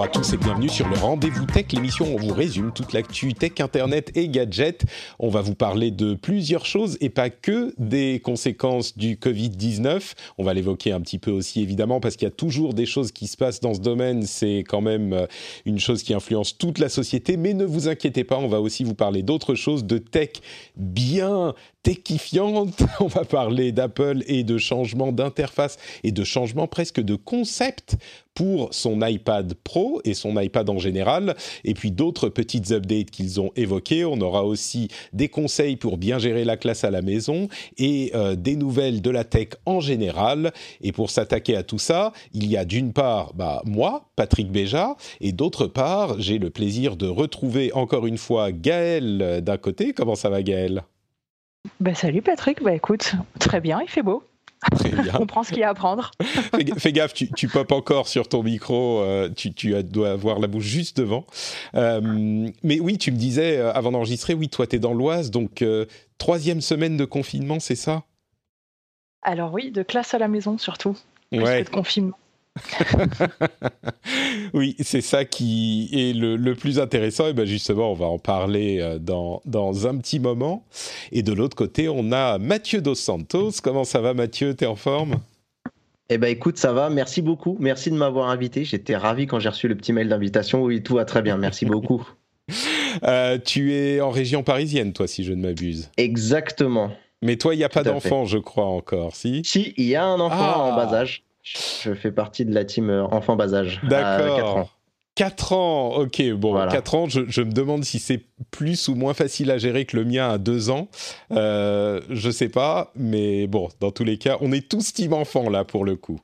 Bonjour à tous et bienvenue sur le Rendez-vous Tech, l'émission où on vous résume toute l'actu tech, internet et gadgets. On va vous parler de plusieurs choses et pas que des conséquences du Covid-19. On va l'évoquer un petit peu aussi évidemment parce qu'il y a toujours des choses qui se passent dans ce domaine. C'est quand même euh, une chose qui influence toute la société. Mais ne vous inquiétez pas, on va aussi vous parler d'autres choses, de tech bien techifiante. On va parler d'Apple et de changements d'interface et de changements presque de concept pour son iPad Pro et son iPad en général, et puis d'autres petites updates qu'ils ont évoquées. On aura aussi des conseils pour bien gérer la classe à la maison et euh, des nouvelles de la tech en général. Et pour s'attaquer à tout ça, il y a d'une part bah, moi, Patrick Béja, et d'autre part, j'ai le plaisir de retrouver encore une fois Gaël euh, d'un côté. Comment ça va Gaël? Bah, salut Patrick, bah écoute, très bien, il fait beau. Très bien. On prend ce qu'il y a à prendre. fais, fais, gaffe, tu, tu popes encore sur ton micro, euh, tu, tu, dois avoir la bouche juste devant. Euh, mais oui, tu me disais euh, avant d'enregistrer, oui, toi tu es dans l'Oise, donc troisième semaine de confinement, c'est ça? Alors oui, de classe à la maison surtout, plus ouais. que de confinement. oui, c'est ça qui est le, le, plus intéressant. Et bien justement, on va en parler euh, dans, dans un petit moment. Et de l'autre côté, on a Mathieu Dos Santos. Comment ça va, Mathieu? T'es en forme? Eh ben écoute, ça va. Merci beaucoup. Merci de m'avoir invité. J'étais ravi quand j'ai reçu le petit mail d'invitation. Oui, tout va très bien. Merci beaucoup. euh, tu es en région parisienne, toi, si je ne m'abuse. Exactement. Mais toi, il n'y a pas d'enfant, je crois encore, si? Si, il y a un enfant ah. en bas âge. Je fais partie de la team enfant bas âge. D'accord. 4 ans. 4 ans, ok, bon, voilà. 4 ans, je, je, me demande si c'est plus ou moins facile à gérer que le mien à 2 ans. Euh, je sais pas, mais bon, dans tous les cas, on est tous team enfant là pour le coup.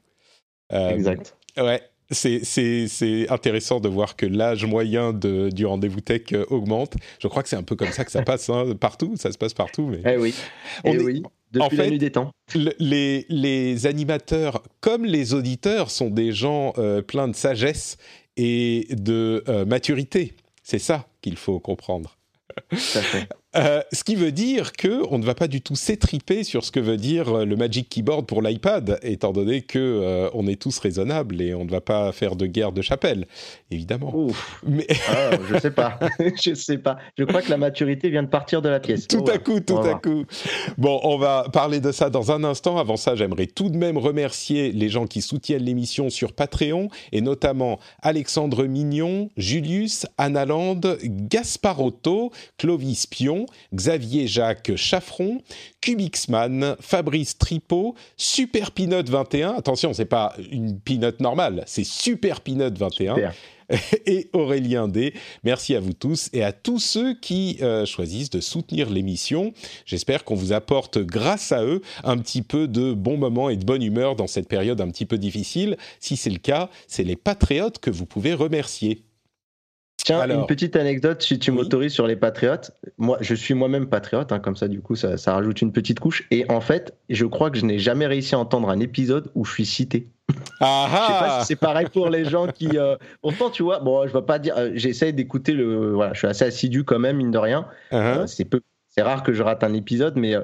Euh, exact. Ouais, c'est intéressant de voir que l'âge moyen de, du rendez-vous tech augmente. Je crois que c'est un peu comme ça que ça passe hein, partout, ça se passe partout. Mais... Eh oui, on eh est... oui. Depuis en fait, la nuit des temps. Le, les, les, animateurs, comme les auditeurs, sont des gens euh, pleins de sagesse et de euh, maturité. C'est ça qu'il faut comprendre. Euh, ce qui veut dire que on ne va pas du tout s'étriper sur ce que veut dire le Magic Keyboard pour l'iPad, étant donné que euh, on est tous raisonnables et on ne va pas faire de guerre de chapelle, évidemment. Ouf. Mais ah, je sais pas, je sais pas. Je crois que la maturité vient de partir de la pièce. Tout à coup, tout à coup. Bon, on va parler de ça dans un instant. Avant ça, j'aimerais tout de même remercier les gens qui soutiennent l'émission sur Patreon et notamment Alexandre Mignon, Julius, Analande, Gasparotto, Clovis Pion. Xavier Jacques Chaffron, Cubixman, Fabrice Tripot, Super Peanut 21. Attention, c'est pas une peanut normale, c'est Super Peanut 21. Super. Et Aurélien D. Merci à vous tous et à tous ceux qui euh, choisissent de soutenir l'émission. J'espère qu'on vous apporte, grâce à eux, un petit peu de bons moments et de bonne humeur dans cette période un petit peu difficile. Si c'est le cas, c'est les patriotes que vous pouvez remercier. Tiens, Alors, une petite anecdote, si tu oui. m'autorises sur les patriotes. Moi, je suis moi-même patriote, hein, comme ça, du coup, ça, ça, rajoute une petite couche. Et en fait, je crois que je n'ai jamais réussi à entendre un épisode où je suis cité. Ah je sais pas si c'est pareil pour les gens qui. Euh... Pourtant, tu vois, bon, je vais pas dire. Euh, J'essaie d'écouter le. Voilà, je suis assez assidu quand même, mine de rien. Uh -huh. euh, c'est peu. C'est rare que je rate un épisode, mais euh,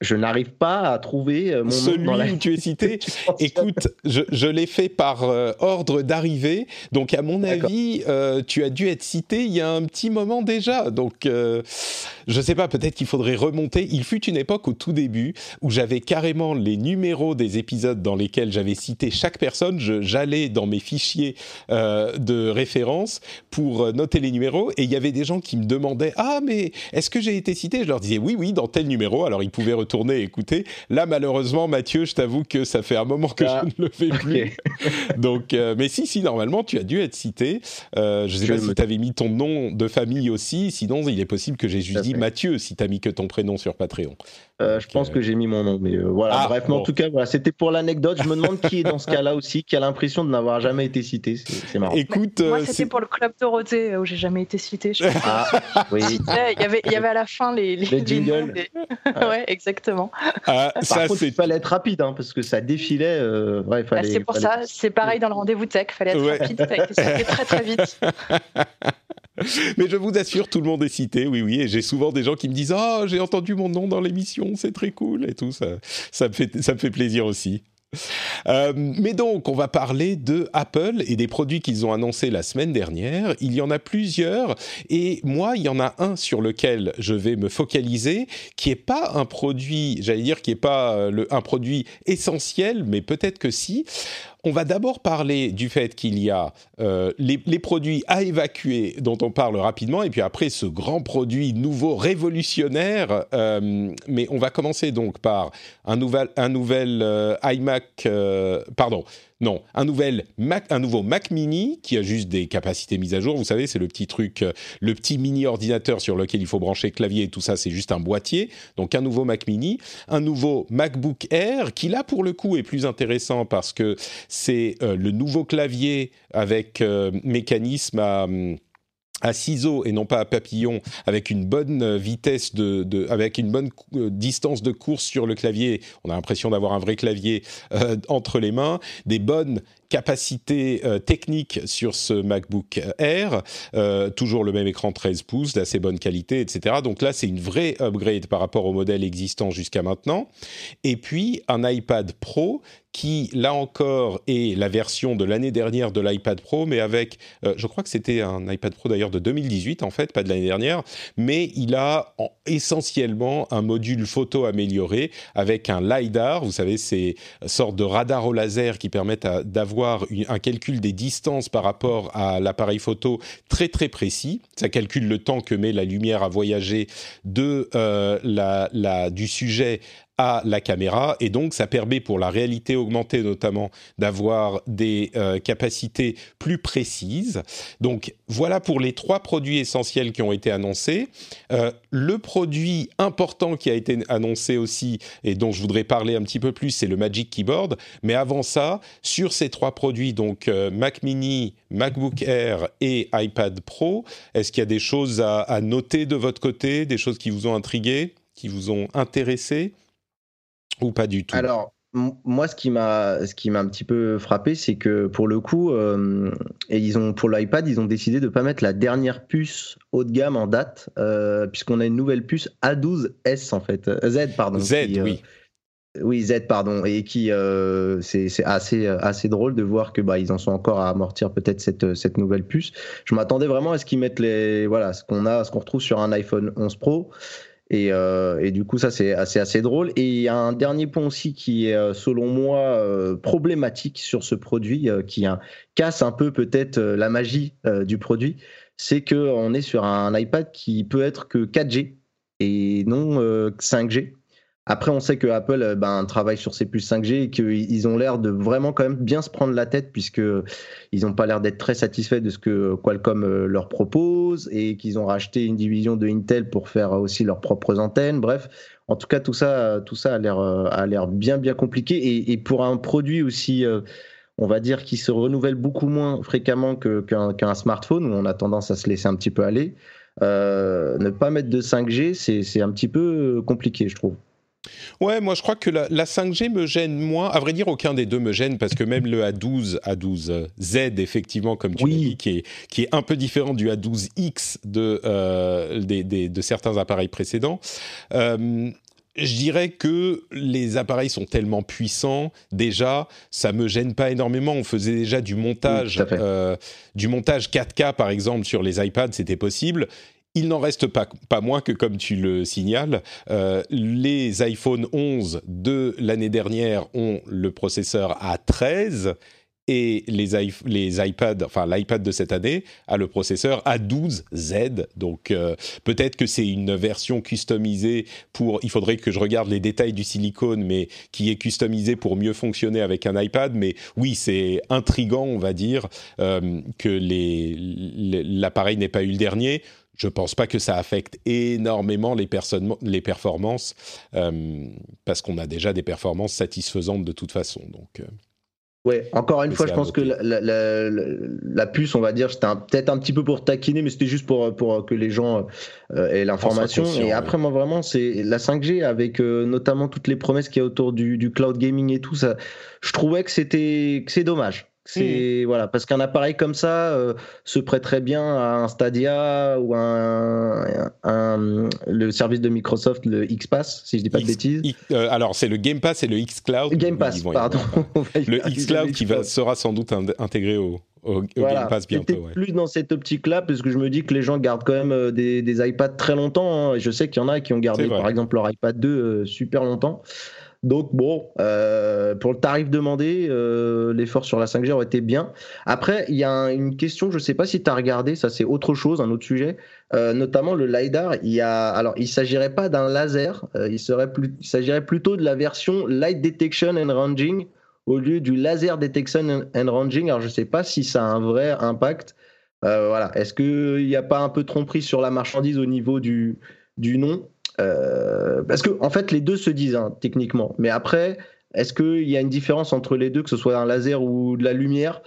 je n'arrive pas à trouver mon Celui nom dans la... où tu es cité. Écoute, je, je l'ai fait par euh, ordre d'arrivée, donc à mon avis, euh, tu as dû être cité il y a un petit moment déjà. Donc, euh, je sais pas, peut-être qu'il faudrait remonter. Il fut une époque au tout début où j'avais carrément les numéros des épisodes dans lesquels j'avais cité chaque personne. J'allais dans mes fichiers euh, de référence pour noter les numéros, et il y avait des gens qui me demandaient ah mais est-ce que j'ai été cité? Je leur disais oui oui dans tel numéro. Alors ils pouvaient retourner écouter. Là, malheureusement, Mathieu, je t'avoue que ça fait un moment que je ah, ne le fais plus. Donc, euh, mais si, si, normalement, tu as dû être cité. je ne sais pas si tu avais mis ton nom de famille aussi. Sinon, il est possible que j'ai juste dit Mathieu si tu as mis que ton prénom sur Patreon. Je pense que j'ai mis mon nom, mais voilà. Ah, bref, mais en tout cas, voilà, c'était pour l'anecdote. Je me demande qui est dans ce cas-là aussi, qui a l'impression de n'avoir jamais été cité. C'est marrant. Écoute, moi, c'était pour le club Dorothée où j'ai jamais été cité. Je ah, oui. Il y avait, il y avait à la fin les, les, les jingles. ouais, exactement. Ah, Par ça, contre, il fallait être rapide, hein, parce que ça défilait. Euh, ouais, bah, c'est pour ça, c'est pareil dans le rendez-vous tech, il fallait être rapide, ça très très vite. Mais je vous assure, tout le monde est cité, oui, oui. Et j'ai souvent des gens qui me disent Oh, j'ai entendu mon nom dans l'émission, c'est très cool et tout. Ça, ça, me fait, ça me fait plaisir aussi. Euh, mais donc, on va parler de Apple et des produits qu'ils ont annoncés la semaine dernière. Il y en a plusieurs et moi, il y en a un sur lequel je vais me focaliser, qui est pas un produit, j'allais dire, qui est pas euh, un produit essentiel, mais peut-être que si. On va d'abord parler du fait qu'il y a euh, les, produits à évacuer dont on parle rapidement, et puis après ce grand produit nouveau révolutionnaire. Euh, mais on va commencer donc par un nouvel, un nouvel euh, iMac, pardon, non, un, nouvel un nouveau Mac Mini qui a juste des capacités mises à jour. Vous savez, c'est le petit truc, euh, le petit mini ordinateur sur lequel il faut brancher clavier et tout ça, c'est juste un boîtier. Donc un nouveau Mac Mini, un nouveau MacBook Air qui là pour le coup est plus intéressant parce que c'est euh, le nouveau clavier avec euh, mécanisme à hum, à ciseaux et non pas à papillon, avec une bonne vitesse de, de avec une bonne euh, distance de course sur le clavier. On a l'impression d'avoir un vrai clavier euh, entre les mains, des bonnes capacité euh, technique sur ce MacBook Air, euh, toujours le même écran 13 pouces, d'assez bonne qualité, etc. Donc là, c'est une vraie upgrade par rapport au modèle existant jusqu'à maintenant. Et puis, un iPad Pro qui, là encore, est la version de l'année dernière de l'iPad Pro, mais avec, euh, je crois que c'était un iPad Pro d'ailleurs de 2018, en fait, pas de l'année dernière, mais il a essentiellement un module photo amélioré avec un LiDAR, vous savez, ces sortes de radars au laser qui permettent d'avoir un calcul des distances par rapport à l'appareil photo très très précis. Ça calcule le temps que met la lumière à voyager de euh, la, du sujet à la caméra et donc ça permet pour la réalité augmentée notamment d'avoir des euh, capacités plus précises. Donc voilà pour les trois produits essentiels qui ont été annoncés. Euh, le produit important qui a été annoncé aussi et dont je voudrais parler un petit peu plus, c'est le Magic Keyboard. Mais avant ça, sur ces trois produits, donc euh, Mac Mini, MacBook Air et iPad Pro, est-ce qu'il y a des choses à, à noter de votre côté, des choses qui vous ont intrigué, qui vous ont intéressé? Ou pas du tout Alors, moi, ce qui m'a, ce qui m'a un petit peu frappé, c'est que pour le coup, euh, et ils ont pour l'iPad, ils ont décidé de pas mettre la dernière puce haut de gamme en date, euh, puisqu'on a une nouvelle puce A12S en fait, euh, Z pardon. Z, oui. Oui, Z, pardon, et qui c'est assez assez drôle de voir que bah ils en sont encore à amortir peut-être cette cette nouvelle puce. Je m'attendais vraiment à ce qu'ils mettent les voilà ce qu'on a, ce qu'on retrouve sur un iPhone 11 Pro et, euh, et, du coup, ça, c'est assez, drôle. Et un dernier point aussi qui est, euh, selon moi, euh, problématique sur ce produit, qui casse un peu peut-être la magie du produit. C'est qu'on est sur un iPad qui peut être que 4G et non 5G. Après, on sait que Apple euh, ben, travaille sur ses puces 5G et qu'ils ont l'air de vraiment quand même bien se prendre la tête puisque ils n'ont pas l'air d'être très satisfaits de ce que Qualcomm euh, leur propose et qu'ils ont racheté une division de Intel pour faire aussi leurs propres antennes. Bref, en tout cas, tout ça, tout ça a l'air euh, bien bien compliqué et, pour un produit aussi. on va dire qui se renouvelle beaucoup moins fréquemment qu'un smartphone où on a tendance à se laisser un petit peu aller. ne pas mettre de 5G, c'est un petit peu compliqué, je trouve. Ouais, moi je crois que la, 5G me gêne moins. À vrai dire, aucun des deux me gêne parce que même le A12, A12Z, effectivement, comme tu dis, qui est, qui est un peu différent du A12X de, euh, de certains appareils précédents. Euh, je dirais que les appareils sont tellement puissants déjà, ça me gêne pas énormément. On faisait déjà du montage, euh, du montage 4K par exemple sur les iPads, c'était possible. Il n'en reste pas, pas moins que, comme tu le signales, euh, les iPhone 11 de l'année dernière ont le processeur A13 et les, les iPads, enfin l'iPad de cette année a le processeur A12Z. Donc euh, peut-être que c'est une version customisée pour. Il faudrait que je regarde les détails du silicone, mais qui est customisé pour mieux fonctionner avec un iPad. Mais oui, c'est intrigant, on va dire, euh, que l'appareil n'ait pas eu le dernier je ne pense pas que ça affecte énormément les, les performances, euh, parce qu'on a déjà des performances satisfaisantes de toute façon. Donc, euh, ouais, encore une fois, je pense que la, puce, on va dire, c'était peut-être un petit peu pour taquiner, mais c'était juste pour, pour que les gens euh, aient l'information. Et après, moi, vraiment, c'est la 5G avec notamment toutes les promesses qu'il y a autour du, du, cloud gaming et tout ça. Je trouvais que c'était dommage. C'est voilà parce qu'un appareil comme ça euh, se prêterait bien à un Stadia ou un, le service de Microsoft le XPass si je dis pas de bêtises. Euh, alors c'est le Game Pass et le XCloud. Game Pass, pardon. le XCloud qui va, sera sans doute intégré au, Game Pass bientôt. Ouais. Plus dans cette optique-là, parce que je me dis que les gens gardent quand même euh, des, des iPads très longtemps. Hein, je sais qu'il y en a qui ont gardé, par exemple, leur iPad 2 super longtemps. Donc bon, euh, pour le tarif demandé, euh, l'effort sur la 5G aurait été bien. Après, il y a une question, je ne sais pas si tu as regardé, ça c'est autre chose, un autre sujet, euh, notamment le LiDAR. Il y a, alors il s'agirait pas d'un laser, il serait plus, s'agirait plutôt de la version Light Detection and Ranging au lieu du Laser Detection and Ranging. Alors je ne sais pas si ça a un vrai impact. voilà, est-ce qu'il n'y a pas un peu tromperie sur la marchandise au niveau du nom? Euh, parce que en fait, les deux se disent hein, techniquement. Mais après, est-ce qu'il y a une différence entre les deux, que ce soit un laser ou de la lumière?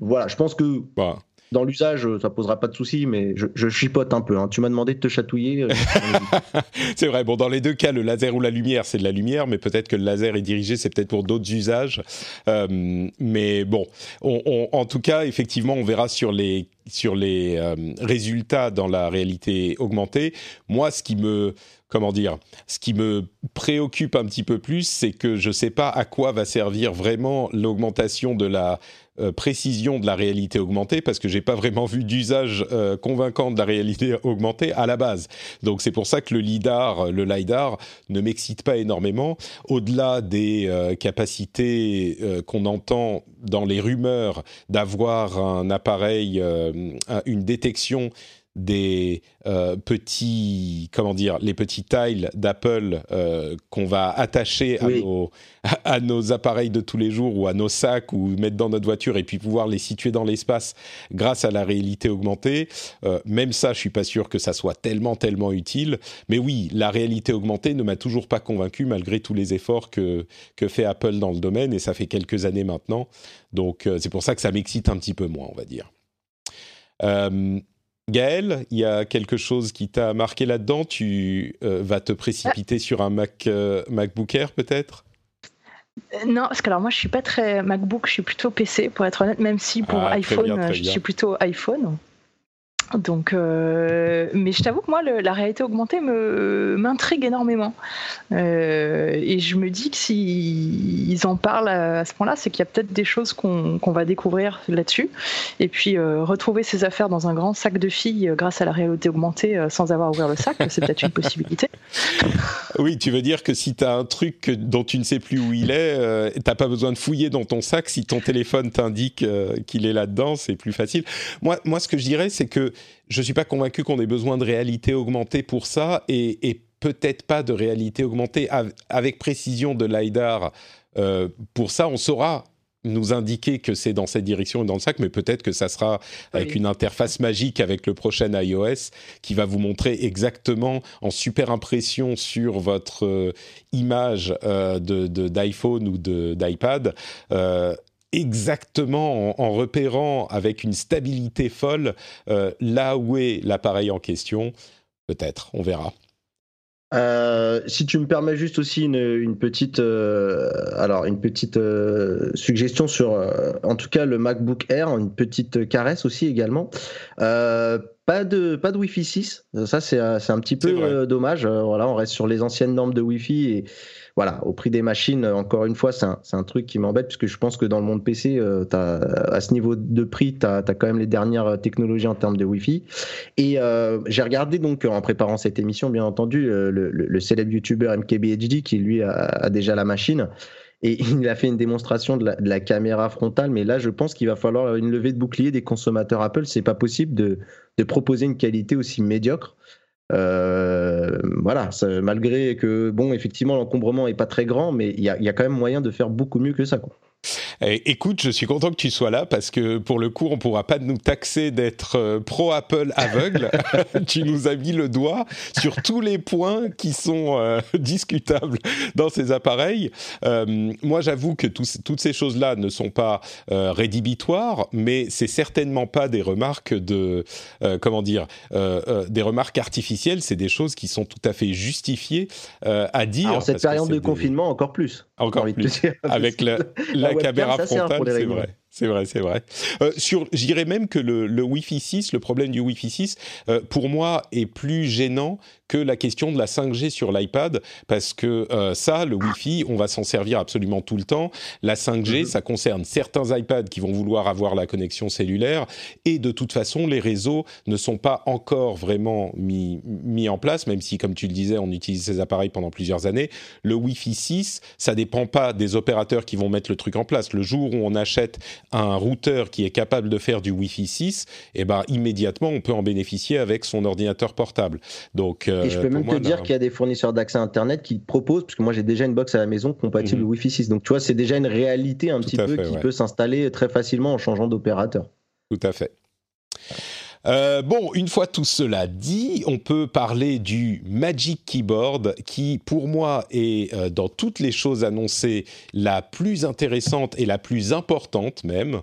Voilà, je pense que bah. Dans l'usage, ça posera pas de souci, mais je, chipote un peu. Hein. Tu m'as demandé de te chatouiller. Euh, c'est vrai. Bon, dans les deux cas, le laser ou la lumière, c'est de la lumière, mais peut-être que le laser est dirigé, c'est peut-être pour d'autres usages. Euh, mais bon, en tout cas, effectivement, on verra sur les sur les résultats dans la réalité augmentée. Moi, ce qui me comment dire, ce qui me préoccupe un petit peu plus, c'est que je ne sais pas à quoi va servir vraiment l'augmentation de la euh, précision de la réalité augmentée, parce que j'ai pas vraiment vu d'usage euh, convaincant de la réalité augmentée à la base. Donc c'est pour ça que le lidar, le lidar, ne m'excite pas énormément. Au-delà des euh, capacités qu'on entend dans les rumeurs d'avoir un appareil, une détection des euh, petits, comment dire, les petits tiles d'Apple euh, qu'on va attacher à, nos, à, nos, appareils de tous les jours ou à nos sacs ou mettre dans notre voiture et puis pouvoir les situer dans l'espace grâce à la réalité augmentée. Euh, même ça, je suis pas sûr que ça soit tellement, tellement utile. Mais oui, la réalité augmentée ne m'a toujours pas convaincu malgré tous les efforts que, que fait Apple dans le domaine et ça fait quelques années maintenant. Donc c'est pour ça que ça m'excite un petit peu moins, on va dire. Gaël, il y a quelque chose qui t'a marqué là-dedans? Tu euh, vas te précipiter sur un Mac, euh, MacBook Air peut-être? Euh, non, parce que alors moi je suis pas très MacBook, je suis plutôt PC pour être honnête, même si pour ah, iPhone je suis plutôt iPhone. Donc, euh, mais je t'avoue que moi, la réalité augmentée me m'intrigue énormément. Euh, et je me dis que s'ils en parlent à, ce point-là, c'est qu'il y a peut-être des choses qu'on va découvrir là-dessus. Et puis, euh, retrouver ces affaires dans un grand sac de filles grâce à la réalité augmentée sans avoir ouvert le sac, c'est peut-être une possibilité. Oui, tu veux dire que si tu as un truc dont tu ne sais plus où il est, t'as pas besoin de fouiller dans ton sac. Si ton téléphone t'indique qu'il est là-dedans, c'est plus facile. Moi, moi, ce que je dirais, c'est que je ne suis pas convaincu qu'on ait besoin de réalité augmentée pour ça et, peut-être pas de réalité augmentée avec précision de LiDAR. Euh, pour ça, on saura nous indiquer que c'est dans cette direction et dans le sac, mais peut-être que ça sera avec une interface magique avec le prochain iOS qui va vous montrer exactement en super impression sur votre euh, image euh, d'iPhone ou d'iPad exactement en, repérant avec une stabilité folle euh, là où est l'appareil en question. Peut-être, on verra. Euh, si tu me permets juste aussi une, petite, euh, alors une petite suggestion sur, en tout cas le MacBook Air, une petite caresse aussi également. pas de pas de Wi-Fi 6, ça c'est un petit peu dommage. voilà, on reste sur les anciennes normes de Wi-Fi et voilà, au prix des machines, encore une fois, c'est un, truc qui m'embête puisque je pense que dans le monde PC, euh, à ce niveau de prix, tu as, quand même les dernières technologies en termes de Wi-Fi. Et euh, j'ai regardé donc en préparant cette émission, bien entendu, euh, le, célèbre YouTuber MKBHD qui lui a, déjà la machine. et il a fait une démonstration de la, caméra frontale. Mais là, je pense qu'il va falloir une levée de bouclier des consommateurs Apple. C'est pas possible de, proposer une qualité aussi médiocre. Euh, voilà, malgré que, bon, effectivement, l'encombrement est pas très grand, mais il y a, y a, quand même moyen de faire beaucoup mieux que ça. Quoi. Eh, écoute, je suis content que tu sois là parce que pour le coup, on pourra pas nous taxer d'être euh, pro Apple aveugle. tu nous as mis le doigt sur tous les points qui sont euh, discutables dans ces appareils. Euh, moi, j'avoue que toutes ces choses-là ne sont pas rédhibitoires, mais c'est certainement pas des remarques de comment dire des remarques artificielles. C'est des choses qui sont tout à fait justifiées à dire. En cette période de confinement, encore plus. Encore plus. Avec la, la, caméra frontale, c'est vrai. C'est vrai, c'est vrai. Euh, sur, j'irais même que le, le, Wi-Fi 6, le problème du Wi-Fi 6, euh, pour moi, est plus gênant que la question de la 5G sur l'iPad, parce que euh, ça, le Wi-Fi, on va s'en servir absolument tout le temps. La 5G, mm-hmm. ça concerne certains iPads qui vont vouloir avoir la connexion cellulaire, et de toute façon, les réseaux ne sont pas encore vraiment mis, mis en place, même si, comme tu le disais, on utilise ces appareils pendant plusieurs années. Le Wi-Fi 6, ça dépend pas des opérateurs qui vont mettre le truc en place. Le jour où on achète un routeur qui est capable de faire du Wi-Fi 6, et ben immédiatement on peut en bénéficier avec son ordinateur portable. Donc et je peux même te dire qu'il y a des fournisseurs d'accès internet qui proposent, parce que moi j'ai déjà une box à la maison compatible mhm. Wi-Fi 6. Donc tu vois, c'est déjà une réalité un petit peu qui peut s'installer très facilement en changeant d'opérateur. Tout à fait. Euh, bon, une fois tout cela dit, on peut parler du Magic Keyboard qui, pour moi, est euh, dans toutes les choses annoncées la plus intéressante et la plus importante même.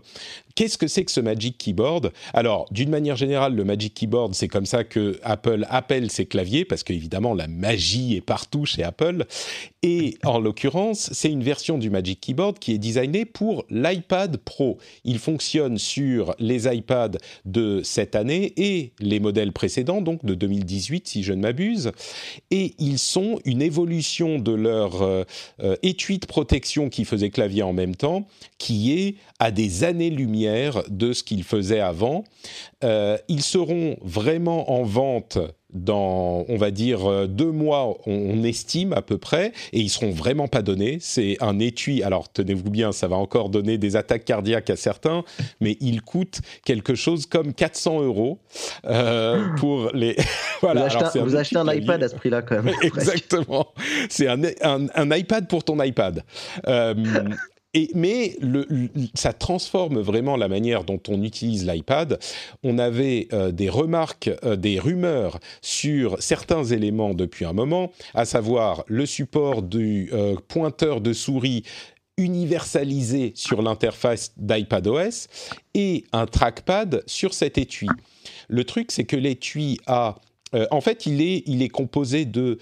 Qu'est-ce que c'est que ce Magic Keyboard? Alors, d'une manière générale, le Magic Keyboard, c'est comme ça que Apple appelle ses claviers, parce qu'évidemment, la magie est partout chez Apple. Et en l'occurrence, c'est une version du Magic Keyboard qui est designée pour l'iPad Pro. Il fonctionne sur les iPads de cette année et les modèles précédents, donc de 2018 si je ne m'abuse. Et ils sont une évolution de leur euh, euh, étui de protection qui faisait clavier en même temps, qui est à des années-lumière de ce qu'ils faisaient avant. Euh, ils seront vraiment en vente dans, on va dire, euh, deux mois, on, estime à peu près, et ils seront vraiment pas donnés. C'est un étui. Alors, tenez-vous bien, ça va encore donner des attaques cardiaques à certains, mais il coûte quelque chose comme 400 euros euh, pour les. voilà. Vous achetez, un, iPad à ce prix-là, quand même. Exactement. C'est un, un, iPad pour ton iPad. Euh, et, mais ça transforme vraiment la manière dont on utilise l'iPad. On avait euh, des remarques, euh, des rumeurs sur certains éléments depuis un moment, à savoir le support du euh, pointeur de souris universalisé sur l'interface d'iPadOS et un trackpad sur cet étui. Le truc, c'est que l'étui a en fait, il est, composé de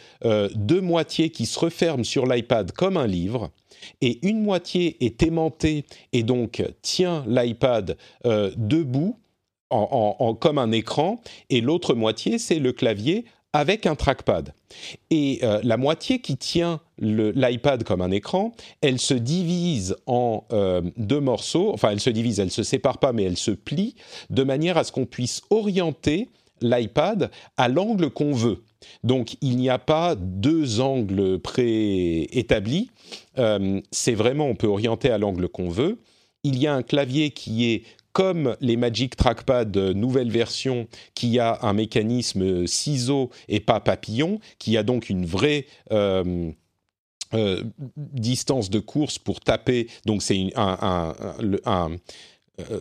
deux moitiés qui se referment sur l'iPad comme un livre et une moitié est aimantée et donc tient l'iPad euh, debout comme un écran, et l'autre moitié, c'est le clavier avec un trackpad. Et euh, la moitié qui tient l'iPad comme un écran, elle se divise en euh, deux morceaux, enfin elle se divise, elle se sépare pas, mais elle se plie, de manière à ce qu'on puisse orienter l'iPad à l'angle qu'on veut. Donc il n'y a pas deux angles préétablis. Euh, c'est vraiment, on peut orienter à l'angle qu'on veut. Il y a un clavier qui est comme les Magic Trackpad nouvelle version, qui a un mécanisme ciseau et pas papillon, qui a donc une vraie euh, euh, distance de course pour taper. Donc c'est un, euh,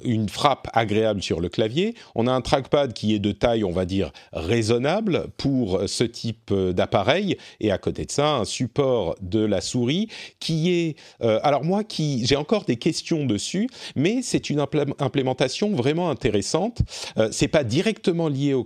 une frappe agréable sur le clavier. On a un trackpad qui est de taille, on va dire, raisonnable pour ce type euh, d'appareil. Et à côté de ça, un support de la souris qui est... Euh, alors moi, qui j'ai encore des questions dessus, mais c'est une implémentation vraiment intéressante. Euh, c'est pas directement lié au,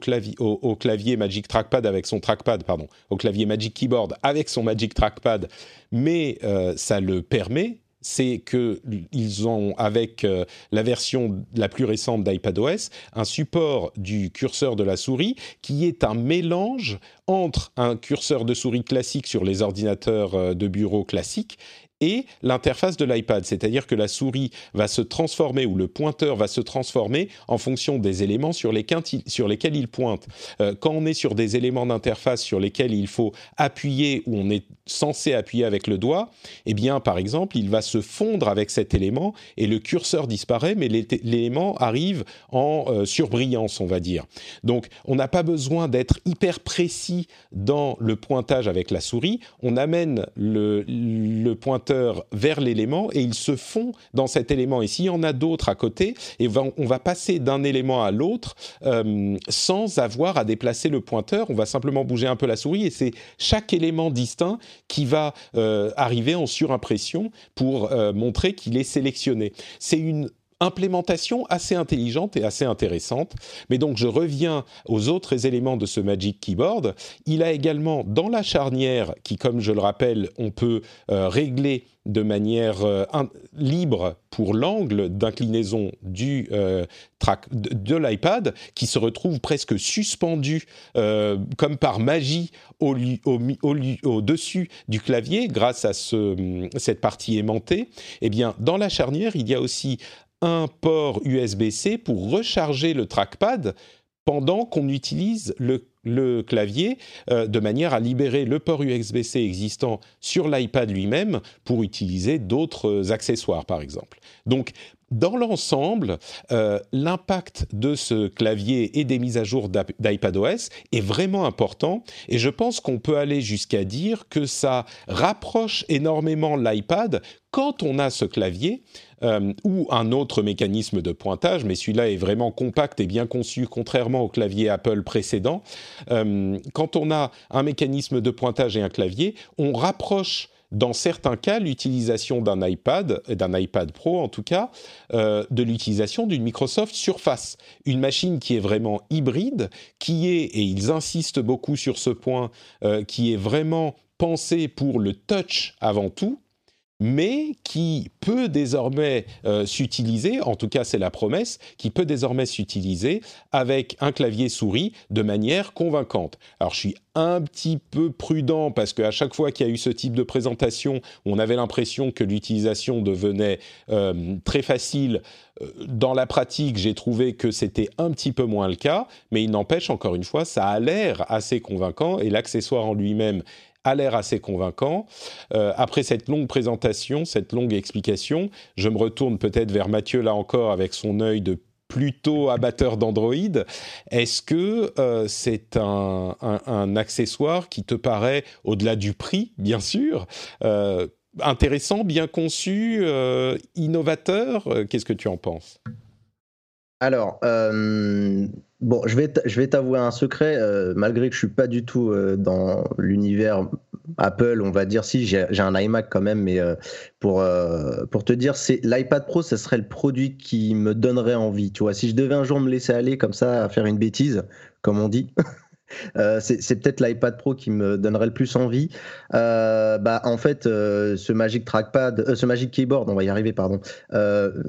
clavier Magic Trackpad avec son trackpad, pardon, au clavier Magic Keyboard avec son Magic Trackpad, mais ça le permet c'est qu'ils ont, avec euh, la version la plus récente d'iPadOS, un support du curseur de la souris qui est un mélange entre un curseur de souris classique sur les ordinateurs euh, de bureau classiques et l'interface de l'iPad, c'est-à-dire que la souris va se transformer ou le pointeur va se transformer en fonction des éléments sur lesquels, il pointe. Euh, quand on est sur des éléments d'interface sur lesquels il faut appuyer ou on est censé appuyer avec le doigt, eh bien, par exemple, il va se fondre avec cet élément et le curseur disparaît, mais l'élément arrive en euh, surbrillance, on va dire. Donc, on n'a pas besoin d'être hyper précis dans le pointage avec la souris. On amène le, pointeur vers l'élément et il se fond dans cet élément. Et s'il y en a d'autres à côté, et on va passer d'un élément à l'autre euh, sans avoir à déplacer le pointeur. On va simplement bouger un peu la souris et c'est chaque élément distinct qui va euh, arriver en surimpression pour euh, montrer qu'il est sélectionné. C'est une implémentation assez intelligente et assez intéressante. Mais donc je reviens aux autres éléments de ce Magic Keyboard. Il a également dans la charnière, qui comme je le rappelle, on peut euh, régler de manière euh, libre pour l'angle d'inclinaison du euh, track de, l'iPad, qui se retrouve presque suspendu comme par magie au, dessus du clavier grâce à ce, cette partie aimantée. Eh bien, dans la charnière, il y a aussi un port USB-C pour recharger le trackpad pendant qu'on utilise le, clavier euh, de manière à libérer le port USB-C existant sur l'iPad lui-même pour utiliser d'autres accessoires par exemple. Donc dans l'ensemble, euh, l'impact de ce clavier et des mises à jour d'iPadOS est vraiment important et je pense qu'on peut aller jusqu'à dire que ça rapproche énormément l'iPad quand on a ce clavier euh, ou un autre mécanisme de pointage, mais celui-là est vraiment compact et bien conçu, contrairement au clavier Apple précédent. Euh, quand on a un mécanisme de pointage et un clavier, on rapproche dans certains cas, l'utilisation d'un iPad, d'un iPad Pro en tout cas, euh, de l'utilisation d'une Microsoft Surface, une machine qui est vraiment hybride, qui est, et ils insistent beaucoup sur ce point, qui est vraiment pensée pour le touch avant tout, mais qui peut désormais euh, s'utiliser, en tout cas c'est la promesse, qui peut désormais s'utiliser avec un clavier souris de manière convaincante. Alors je suis un petit peu prudent parce qu'à chaque fois qu'il y a eu ce type de présentation, on avait l'impression que l'utilisation devenait euh, très facile. Euh, dans la pratique, j'ai trouvé que c'était un petit peu moins le cas, mais il n'empêche, encore une fois, ça a l'air assez convaincant et l'accessoire en lui-même a l'air assez convaincant. Euh, après cette longue présentation, cette longue explication, je me retourne peut-être vers Mathieu là encore avec son œil de plutôt abatteur d'Android. Est-ce que euh, c'est un, accessoire qui te paraît, au-delà du prix, bien sûr, euh, intéressant, bien conçu, innovateur? Qu'est-ce que tu en penses? Alors, Bon, je vais, t'avouer un secret, euh, malgré que je suis pas du tout euh, dans l'univers Apple, on va dire si j'ai un iMac quand même, mais euh, pour pour te dire, c'est l'iPad Pro, ce serait le produit qui me donnerait envie. Tu vois, si je devais un jour me laisser aller comme ça à faire une bêtise, comme on dit, Euh, c'est peut-être l'iPad Pro qui me donnerait le plus envie. Euh, bah, en fait, euh, ce Magic Trackpad, ce Magic Keyboard, on va y arriver, pardon,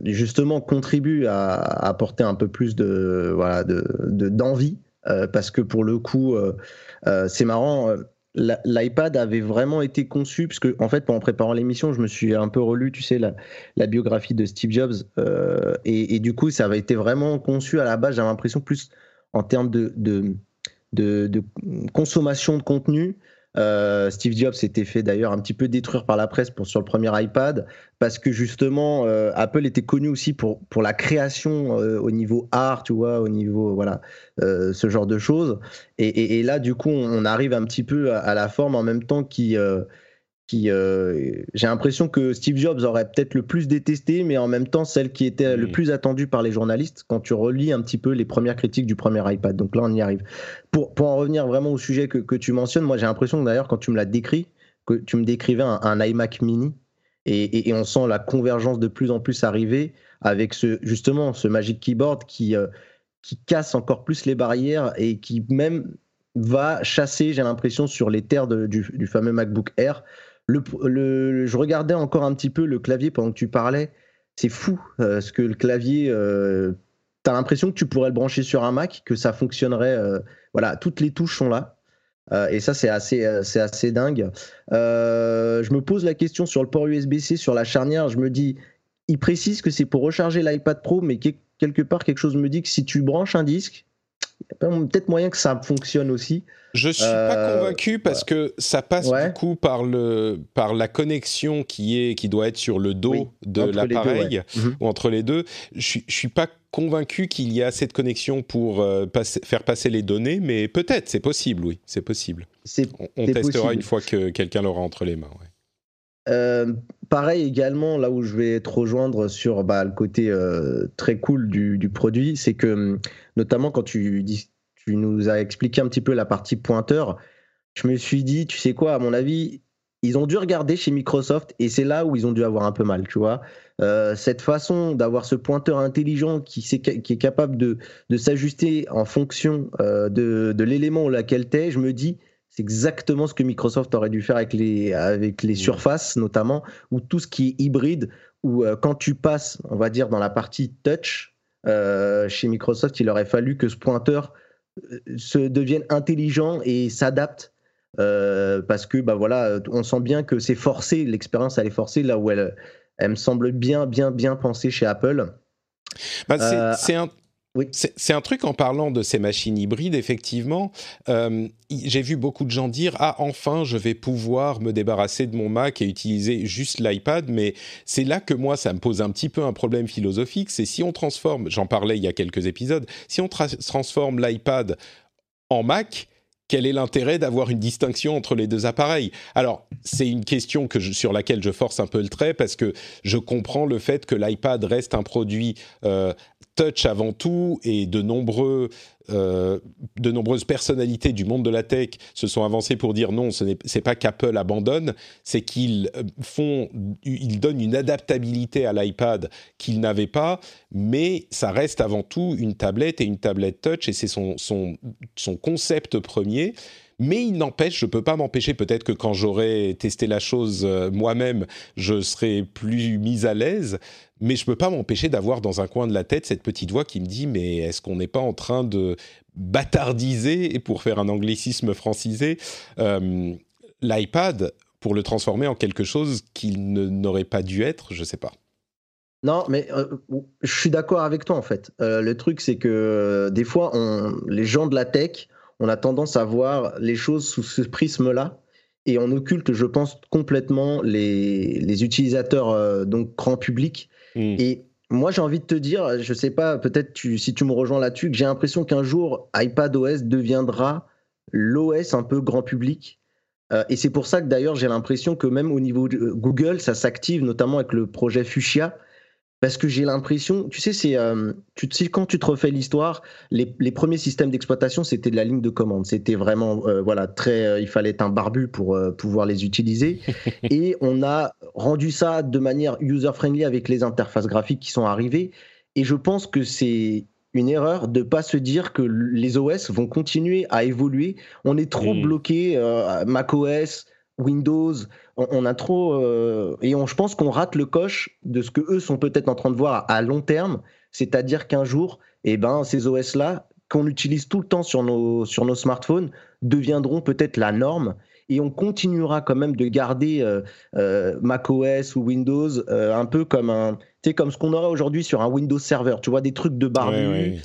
justement contribue à, apporter un peu plus de voilà d'envie, parce que pour le coup, c'est marrant. L'iPad avait vraiment été conçu, puisque en fait, en préparant l'émission, je me suis un peu relu, tu sais, la, biographie de Steve Jobs, et, du coup, ça avait été vraiment conçu à la base. J'avais l'impression plus en termes de de, consommation de contenu. Euh, Steve Jobs s'était fait d'ailleurs un petit peu détruire par la presse pour, sur le premier iPad parce que justement euh, Apple était connu aussi pour, pour la création euh, au niveau art, tu vois, au niveau voilà ce genre de choses. Et, là du coup on arrive un petit peu à, la forme en même temps qui euh, j'ai l'impression que Steve Jobs aurait peut-être le plus détesté, mais en même temps celle qui était le plus attendue par les journalistes quand tu relis un petit peu les premières critiques du premier iPad. Donc là, on y arrive. Pour, pour en revenir vraiment au sujet que, que tu mentionnes, moi j'ai l'impression d'ailleurs quand tu me l'as décrit, que tu me décrivais un, iMac mini, et, et, on sent la convergence de plus en plus arriver avec ce, justement ce Magic Keyboard qui, euh, qui casse encore plus les barrières et qui même va chasser, j'ai l'impression, sur les terres du, du fameux MacBook Air je regardais encore un petit peu le clavier pendant que tu parlais. C'est fou euh, ce que le clavier. Euh, tu as l'impression que tu pourrais le brancher sur un Mac, que ça fonctionnerait. Euh, voilà, toutes les touches sont là. et ça, c'est assez, c'est assez dingue. je me pose la question sur le port USB-C, sur la charnière. Je me dis, il précise que c'est pour recharger l'iPad Pro, mais quelque part, quelque chose me dit que si tu branches un disque, peut-être moyen que ça fonctionne aussi. Je suis pas euh, convaincu parce que ça passe du coup par le par la connexion qui est qui doit être sur le dos de l'appareil mhm. ou entre les deux. Je, je suis pas convaincu qu'il y a cette connexion pour euh, faire passer les données, mais peut-être, c'est possible, oui, c'est possible. On, on testera une fois que quelqu'un l'aura entre les mains. Euh, pareil également, là où je vais te rejoindre sur bah, le côté très cool du, du produit, c'est que notamment quand tu nous as expliqué un petit peu la partie pointeur. Je me suis dit, tu sais quoi, à mon avis, ils ont dû regarder chez Microsoft et c'est là où ils ont dû avoir un peu mal, tu vois. Euh, cette façon d'avoir ce pointeur intelligent qui, est capable de, s'ajuster en fonction euh, de, de l'élément auquel tu es, je me dis, c'est exactement ce que Microsoft aurait dû faire avec les, avec les surfaces, notamment, ou tout ce qui est hybride, où euh, quand tu passes, on va dire, dans la partie touch, chez Microsoft, il aurait fallu que ce pointeur se deviennent intelligents et s'adaptent euh, parce que bah voilà, on sent bien que c'est forcé, l'expérience elle est forcée là où elle, elle me semble bien bien bien pensée chez Apple. Bah, c'est euh, un oui. C'est un truc en parlant de ces machines hybrides, effectivement. Euh, j'ai vu beaucoup de gens dire Ah, enfin, je vais pouvoir me débarrasser de mon Mac et utiliser juste l'iPad. Mais c'est là que moi, ça me pose un petit peu un problème philosophique. C'est si on transforme, j'en parlais il y a quelques épisodes, si on transforme l'iPad en Mac, quel est l'intérêt d'avoir une distinction entre les deux appareils? Alors, c'est une question que sur laquelle je force un peu le trait parce que je comprends le fait que l'iPad reste un produit euh, touch avant tout et de nombreux euh, de nombreuses personnalités du monde de la tech se sont avancées pour dire non, ce n'est pas qu'Apple abandonne, c'est qu'ils euh, font, ils donnent une adaptabilité à l'iPad qu'ils n'avaient pas, mais ça reste avant tout une tablette et une tablette touch et c'est son, concept premier. Mais il n'empêche, je ne peux pas m'empêcher, peut-être que quand j'aurai testé la chose euh, moi-même, je serai plus mis à l'aise, mais je ne peux pas m'empêcher d'avoir dans un coin de la tête cette petite voix qui me dit, mais est-ce qu'on n'est pas en train de bâtardiser, et pour faire un anglicisme francisé, euh, l'iPad pour le transformer en quelque chose qu'il n'aurait pas dû être, je ne sais pas. Non, mais euh, je suis d'accord avec toi en fait. le truc, c'est que des fois, les gens de la tech on a tendance à voir les choses sous ce prisme-là et on occulte, je pense, complètement les, utilisateurs euh, donc grand public. Hmm. Et moi, j'ai envie de te dire, je sais pas, peut-être si tu me rejoins là-dessus, que j'ai l'impression qu'un jour, iPadOS deviendra l'OS un peu grand public. Euh, et c'est pour ça que d'ailleurs, j'ai l'impression que même au niveau de Google, ça s'active, notamment avec le projet Fuchsia, parce que j'ai l'impression, tu sais, c'est, euh, tu sais, quand tu te refais l'histoire, les, les, premiers systèmes d'exploitation, c'était de la ligne de commande. C'était vraiment, euh, voilà, très, euh, il fallait être un barbu pour pouvoir les utiliser. et on a rendu ça de manière user-friendly avec les interfaces graphiques qui sont arrivées. Et je pense que c'est une erreur de pas se dire que les OS vont continuer à évoluer. On est trop mmh. bloqué, macOS, Windows, on, a trop euh, et on, je pense qu'on rate le coche de ce que eux sont peut-être en train de voir à, long terme, c'est-à-dire qu'un jour, eh ben ces OS là qu'on utilise tout le temps sur nos sur nos smartphones deviendront peut-être la norme. Et on continuera quand même de garder euh, euh, macOS ou Windows un peu comme un comme ce qu'on aurait aujourd'hui sur un Windows Server, tu vois des trucs de barbu.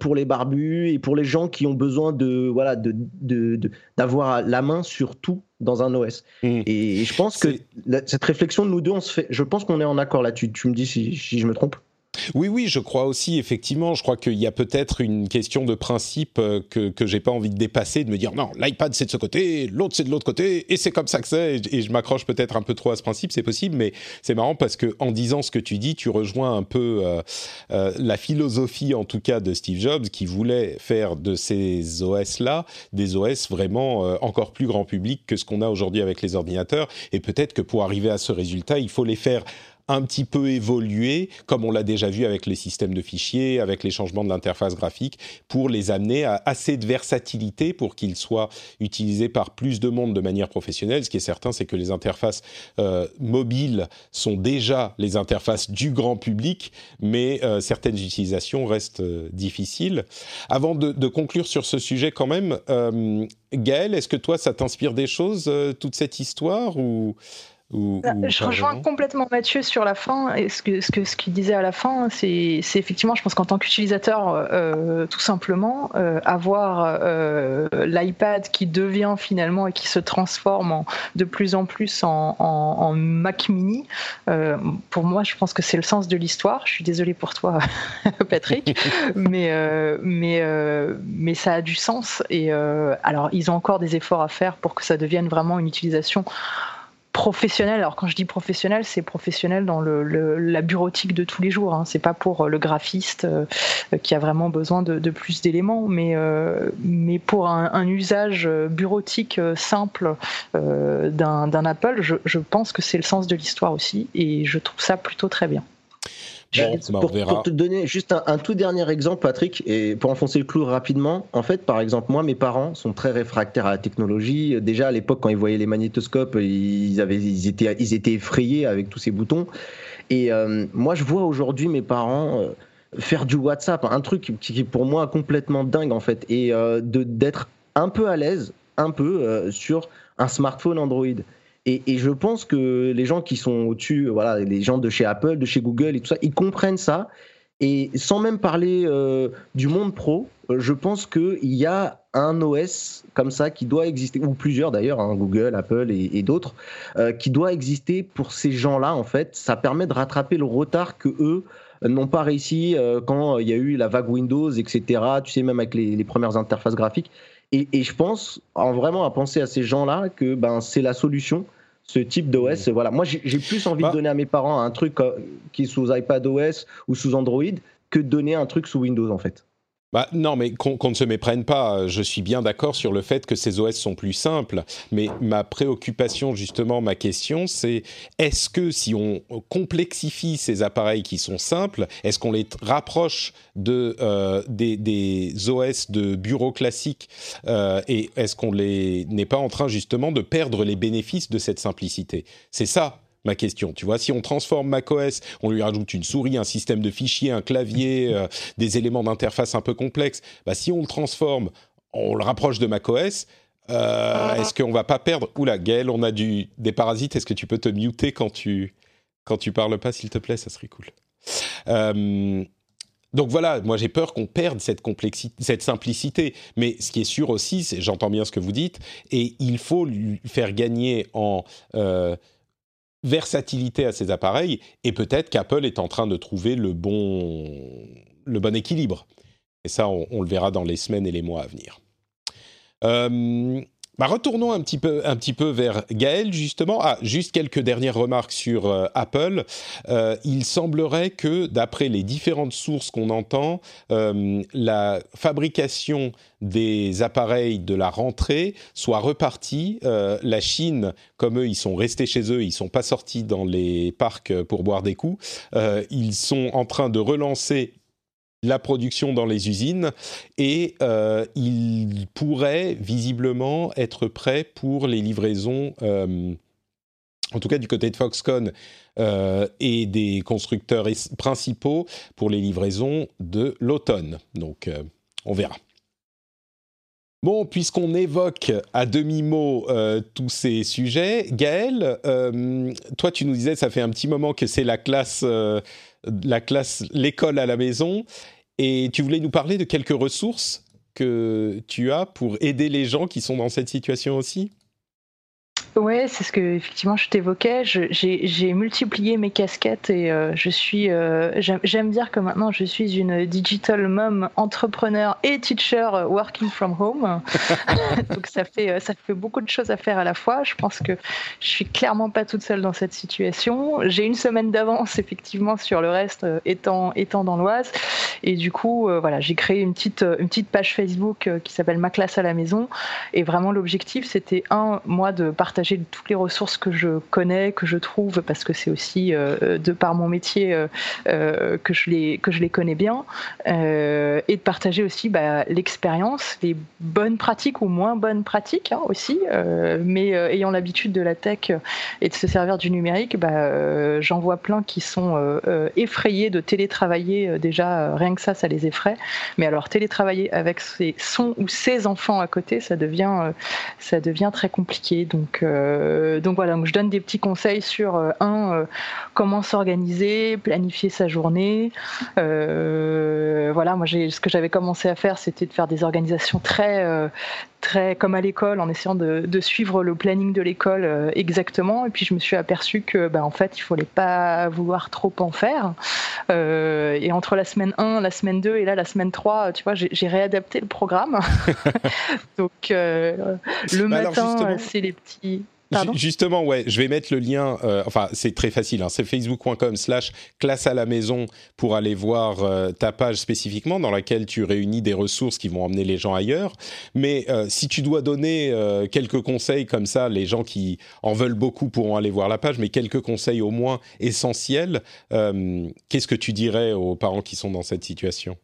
Pour les barbus et pour les gens qui ont besoin de voilà de d'avoir la main sur tout dans un OS. Mmh. Et, je pense que cette réflexion, nous deux, on se fait. Je pense qu'on est en accord là-dessus. Tu me dis si je me trompe. Oui, oui, je crois aussi, effectivement. Je crois qu'il y a peut-être une question de principe euh, que, que j'ai pas envie de dépasser, de me dire non, l'iPad c'est de ce côté, l'autre c'est de l'autre côté, et c'est comme ça que c'est. Et, je m'accroche peut-être un peu trop à ce principe, c'est possible, mais c'est marrant parce que en disant ce que tu dis, tu rejoins un peu euh, euh, la philosophie, en tout cas, de Steve Jobs, qui voulait faire de ces OS-là des OS vraiment encore plus grand public que ce qu'on a aujourd'hui avec les ordinateurs. Et peut-être que pour arriver à ce résultat, il faut les faire un petit peu évoluer, comme on l'a déjà vu avec les systèmes de fichiers, avec les changements de l'interface graphique, pour les amener à assez de versatilité pour qu'ils soient utilisés par plus de monde de manière professionnelle. Ce qui est certain, c'est que les interfaces euh, mobiles sont déjà les interfaces du grand public, mais euh, certaines utilisations restent euh, difficiles. Avant de, de, conclure sur ce sujet quand même, Gaël, est-ce que toi, ça t'inspire des choses, toute cette histoire ou je rejoins complètement Mathieu sur la fin. Et ce que ce que ce qu'il disait à la fin, c'est effectivement, je pense qu'en tant qu'utilisateur, euh, tout simplement, euh, avoir euh, l'iPad qui devient finalement et qui se transforme en, de plus en plus en, en, Mac Mini, pour moi, je pense que c'est le sens de l'histoire. Je suis désolée pour toi, Patrick, mais mais mais ça a du sens. Et alors, ils ont encore des efforts à faire pour que ça devienne vraiment une utilisation professionnel. Alors quand je dis professionnel, c'est professionnel dans le, la bureautique de tous les jours. Hein. C'est pas pour euh, le graphiste euh, qui a vraiment besoin de, plus d'éléments, mais euh, mais pour un, usage bureautique simple d'un Apple, je, je pense que c'est le sens de l'histoire aussi, et je trouve ça plutôt très bien. Bah, pour, te donner juste un, tout dernier exemple, Patrick, et pour enfoncer le clou rapidement, en fait, par exemple, moi, mes parents sont très réfractaires à la technologie. Déjà, à l'époque, quand ils voyaient les magnétoscopes, ils, avaient, ils, étaient, ils étaient effrayés avec tous ces boutons. Et euh, moi, je vois aujourd'hui mes parents euh, faire du WhatsApp, un truc qui est pour moi complètement dingue, en fait, et euh, d'être un peu à l'aise, un peu, sur un smartphone Android. Et, je pense que les gens qui sont au-dessus, voilà, les gens de chez Apple, de chez Google et tout ça, ils comprennent ça. Et sans même parler euh, du monde pro, euh, je pense qu'il y a un OS comme ça qui doit exister, ou plusieurs d'ailleurs, hein, Google, Apple et, d'autres, euh, qui doit exister pour ces gens-là, en fait. Ça permet de rattraper le retard que eux n'ont pas réussi quand il y a eu la vague Windows, etc. Tu sais, même avec les, les premières interfaces graphiques. Et, et, je pense, en vraiment à penser à ces gens-là, que ben, c'est la solution ce type d'OS. Mmh. Voilà. Moi, j'ai plus envie de bah donner à mes parents un truc euh, qui est sous iPad OS ou sous Android que de donner un truc sous Windows, en fait. Bah, non, mais qu'on ne se méprenne pas. Je suis bien d'accord sur le fait que ces OS sont plus simples. Mais ma préoccupation, justement, ma question, c'est est-ce que si on complexifie ces appareils qui sont simples, est-ce qu'on les rapproche de, euh, des, OS de bureau classiques euh, et est-ce qu'on n'est pas en train, justement, de perdre les bénéfices de cette simplicité? C'est ça ma question. Tu vois, si on transforme macOS, on lui rajoute une souris, un système de fichiers, un clavier, euh, des éléments d'interface un peu complexes. Bah, si on le transforme, on le rapproche de macOS. Euh, ah. Est-ce qu'on va pas perdre Oula, Gaël, on a du, des parasites. Est-ce que tu peux te muter quand tu quand tu parles pas, s'il te plaît? Ça serait cool. Euh, donc voilà, moi j'ai peur qu'on perde cette complexité, cette simplicité. Mais ce qui est sûr aussi, c'est, j'entends bien ce que vous dites, et il faut lui faire gagner en versatilité à ces appareils et peut-être qu'Apple est en train de trouver le bon, le bon équilibre. Et ça, on, le verra dans les semaines et les mois à venir. Euh, bah retournons un petit, peu, un petit peu vers Gaël, justement. Ah, juste quelques dernières remarques sur euh, Apple. Euh, il semblerait que, d'après les différentes sources qu'on entend, euh, la fabrication des appareils de la rentrée soit repartie. la Chine, comme eux, ils sont restés chez eux, ils sont pas sortis dans les parcs pour boire des coups. ils sont en train de relancer la production dans les usines et euh, il pourrait visiblement être prêt pour les livraisons, euh, en tout cas du côté de Foxconn euh, et des constructeurs principaux pour les livraisons de l'automne. Donc on verra. Bon, puisqu'on évoque à demi-mot tous ces sujets, Gaël, toi tu nous disais, ça fait un petit moment que c'est la classe la classe, l'école à la maison. Et tu voulais nous parler de quelques ressources que tu as pour aider les gens qui sont dans cette situation aussi? Ouais, c'est ce que effectivement je t'évoquais. J'ai multiplié mes casquettes et euh, je suis. Euh, j'aime dire que maintenant je suis une digital mom, entrepreneur et teacher working from home. Donc ça fait euh, ça fait beaucoup de choses à faire à la fois. Je pense que je suis clairement pas toute seule dans cette situation. J'ai une semaine d'avance effectivement sur le reste, étant étant dans l'Oise. Et du coup, voilà, j'ai créé une petite une petite page Facebook qui s'appelle Ma classe à la maison. Et vraiment l'objectif, c'était un moi de partager toutes les ressources que je connais, que je trouve, parce que c'est aussi euh, de par mon métier euh, euh, que, je les, que je les connais bien, et de partager aussi bah, l'expérience, les bonnes pratiques ou moins bonnes pratiques hein, aussi, mais ayant l'habitude de la tech et de se servir du numérique, bah, j'en vois plein qui sont effrayés de télétravailler déjà rien rien que ça, ça les effraie. Mais alors télétravailler avec ses, son ou ses enfants à côté, ça devient, ça devient très compliqué. Donc, donc voilà, je donne des petits conseils sur un, comment s'organiser, planifier sa journée. Voilà, moi ce que j'avais commencé à faire, c'était de faire des organisations très très comme à l'école en essayant de, suivre le planning de l'école euh, exactement. Et puis je me suis aperçu que ben, en fait il fallait pas vouloir trop en faire. Euh, et entre la semaine 1 la semaine 2 et là la semaine 3 tu vois j'ai réadapté le programme. Donc euh, le bah, matin c'est les petits Justement, ouais, je vais mettre le lien. Euh, enfin, c'est très facile. Hein, c'est facebook.com/slash classe à la maison pour aller voir euh, ta page spécifiquement dans laquelle tu réunis des ressources qui vont emmener les gens ailleurs. Mais euh, si tu dois donner quelques conseils comme ça, les gens qui en veulent beaucoup pourront aller voir la page. Mais quelques conseils au moins essentiels. Qu'est-ce que tu dirais aux parents qui sont dans cette situation?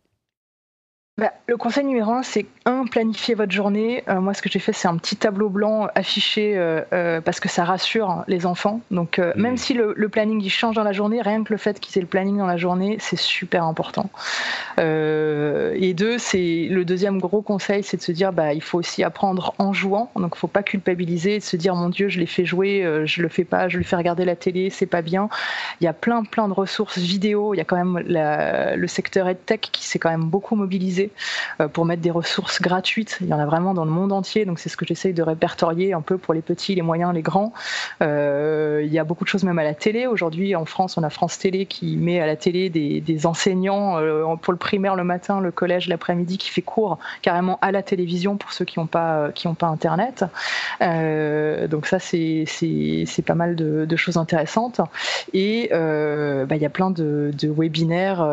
Bah, le conseil numéro un, c'est un, planifier votre journée. Euh, moi, ce que j'ai fait, c'est un petit tableau blanc affiché euh, euh, parce que ça rassure les enfants. Donc, mmh. même si le, planning il change dans la journée, rien que le fait qu'ils aient le planning dans la journée, c'est super important. et deux, c'est le deuxième gros conseil, c'est de se dire, bah, il faut aussi apprendre en jouant. Donc, il faut pas culpabiliser, de se dire, mon Dieu, je l'ai fait jouer, je le fais pas, je lui fais regarder la télé, c'est pas bien. Il y a plein, plein de ressources vidéo. Il y a quand même le secteur EdTech qui s'est quand même beaucoup mobilisé euh, pour mettre des ressources gratuites. Il y en a vraiment dans le monde entier, donc c'est ce que j'essaye de répertorier un peu pour les petits, les moyens, les grands. Euh, il y a beaucoup de choses même à la télé. Aujourd'hui, en France, on a France Télé qui met à la télé des, enseignants euh, pour le primaire le matin, le collège l'après-midi, qui fait cours carrément à la télévision pour ceux qui n'ont pas Internet. donc ça, c'est pas mal de, choses intéressantes. Et bah, il y a plein de, webinaires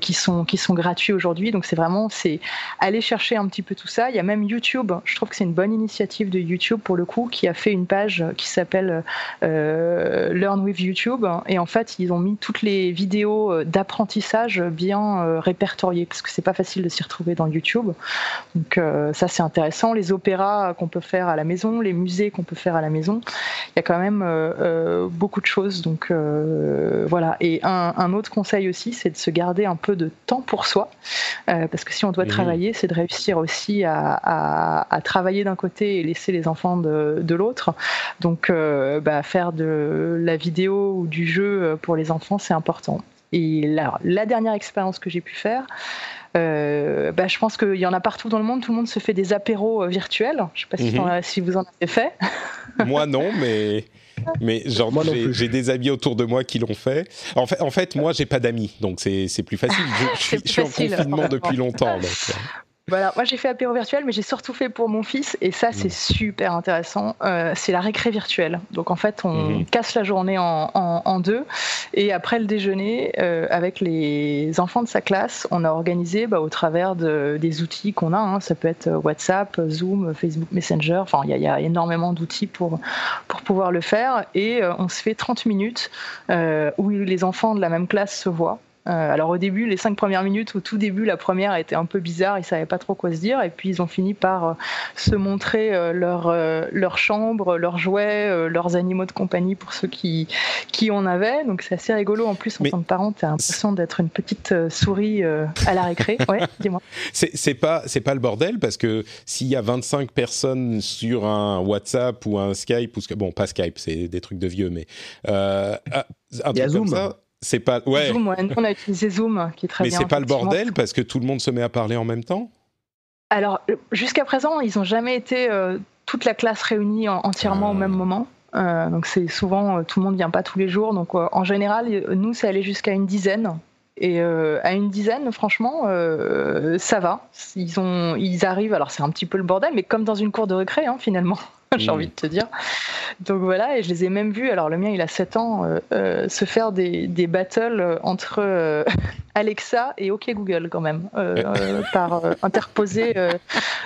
qui sont gratuits aujourd'hui. Donc c'est vraiment c'est aller chercher un petit peu tout ça. Il y a même YouTube. Je trouve que c'est une bonne initiative de YouTube pour le coup qui a fait une page qui s'appelle euh, Learn with YouTube. Et en fait ils ont mis toutes les vidéos euh, d'apprentissage bien euh, répertoriées parce que c'est pas facile de s'y retrouver dans YouTube. Donc ça c'est intéressant. Les opéras qu'on peut faire à la maison, les musées qu'on peut faire à la maison. Il y a quand même beaucoup de choses. Donc voilà. Et un, un autre conseil aussi, c'est de se garder un peu de temps pour soi. Euh, parce que si on doit travailler, c'est de réussir aussi à, travailler d'un côté et laisser les enfants de, l'autre. Donc, euh, bah, faire de la vidéo ou du jeu pour les enfants, c'est important. Et la dernière expérience que j'ai pu faire, euh, bah, je pense qu'il y en a partout dans le monde. Tout le monde se fait des apéros virtuels. Je ne sais pas mhm. si, vous en avez fait. Moi non, mais mais genre, j'ai des amis autour de moi qui l'ont fait. En fait, en fait moi, j'ai pas d'amis, donc c'est plus facile. Je, suis, en confinement depuis longtemps. Donc. Euh. Voilà, moi j'ai fait apéro virtuel, mais j'ai surtout fait pour mon fils, et ça c'est mm. super intéressant. Euh, c'est la récré virtuelle. Donc en fait, on mm-hmm. casse la journée en, en, deux, et après le déjeuner, euh, avec les enfants de sa classe, on a organisé bah, au travers de, des outils qu'on a. Hein, ça peut être WhatsApp, Zoom, Facebook Messenger. Enfin, il y, y, a énormément d'outils pour pour pouvoir le faire, et euh, on se fait 30 minutes où les enfants de la même classe se voient. Euh, alors au début, les cinq premières minutes, au tout début, la première était un peu bizarre, ils savaient pas trop quoi se dire, et puis ils ont fini par euh, se montrer euh, leur leur chambre, leurs jouets, leurs animaux de compagnie pour ceux qui qui en avaient. Donc c'est assez rigolo. En plus, en tant que parent, t'as l'impression d'être une petite souris à la récré. Ouais, dis-moi. C'est pas c'est pas le bordel parce que s'il y a 25 personnes sur un WhatsApp ou un Skype ou bon pas Skype, c'est des trucs de vieux, mais un truc comme ça c'est pas. Ouais. Zoom, on a utilisé Zoom, qui est très Mais bien. Mais c'est pas le bordel parce que tout le monde se met à parler en même temps? Alors, jusqu'à présent, ils n'ont jamais été euh, toute la classe réunie entièrement au ah. même moment. Euh, donc, c'est souvent, euh, tout le monde vient pas tous les jours. Donc, en général, nous, c'est allé jusqu'à une dizaine. Et à une dizaine, franchement, ça va. Ils, ont, ils arrivent, alors c'est un petit peu le bordel, mais comme dans une cour de récré, hein, finalement. j'ai envie de te dire. Donc voilà, et je les ai même vus, alors le mien il a 7 ans, euh, euh, se faire des, des battles entre euh, Alexa et OK Google quand même, par interposer.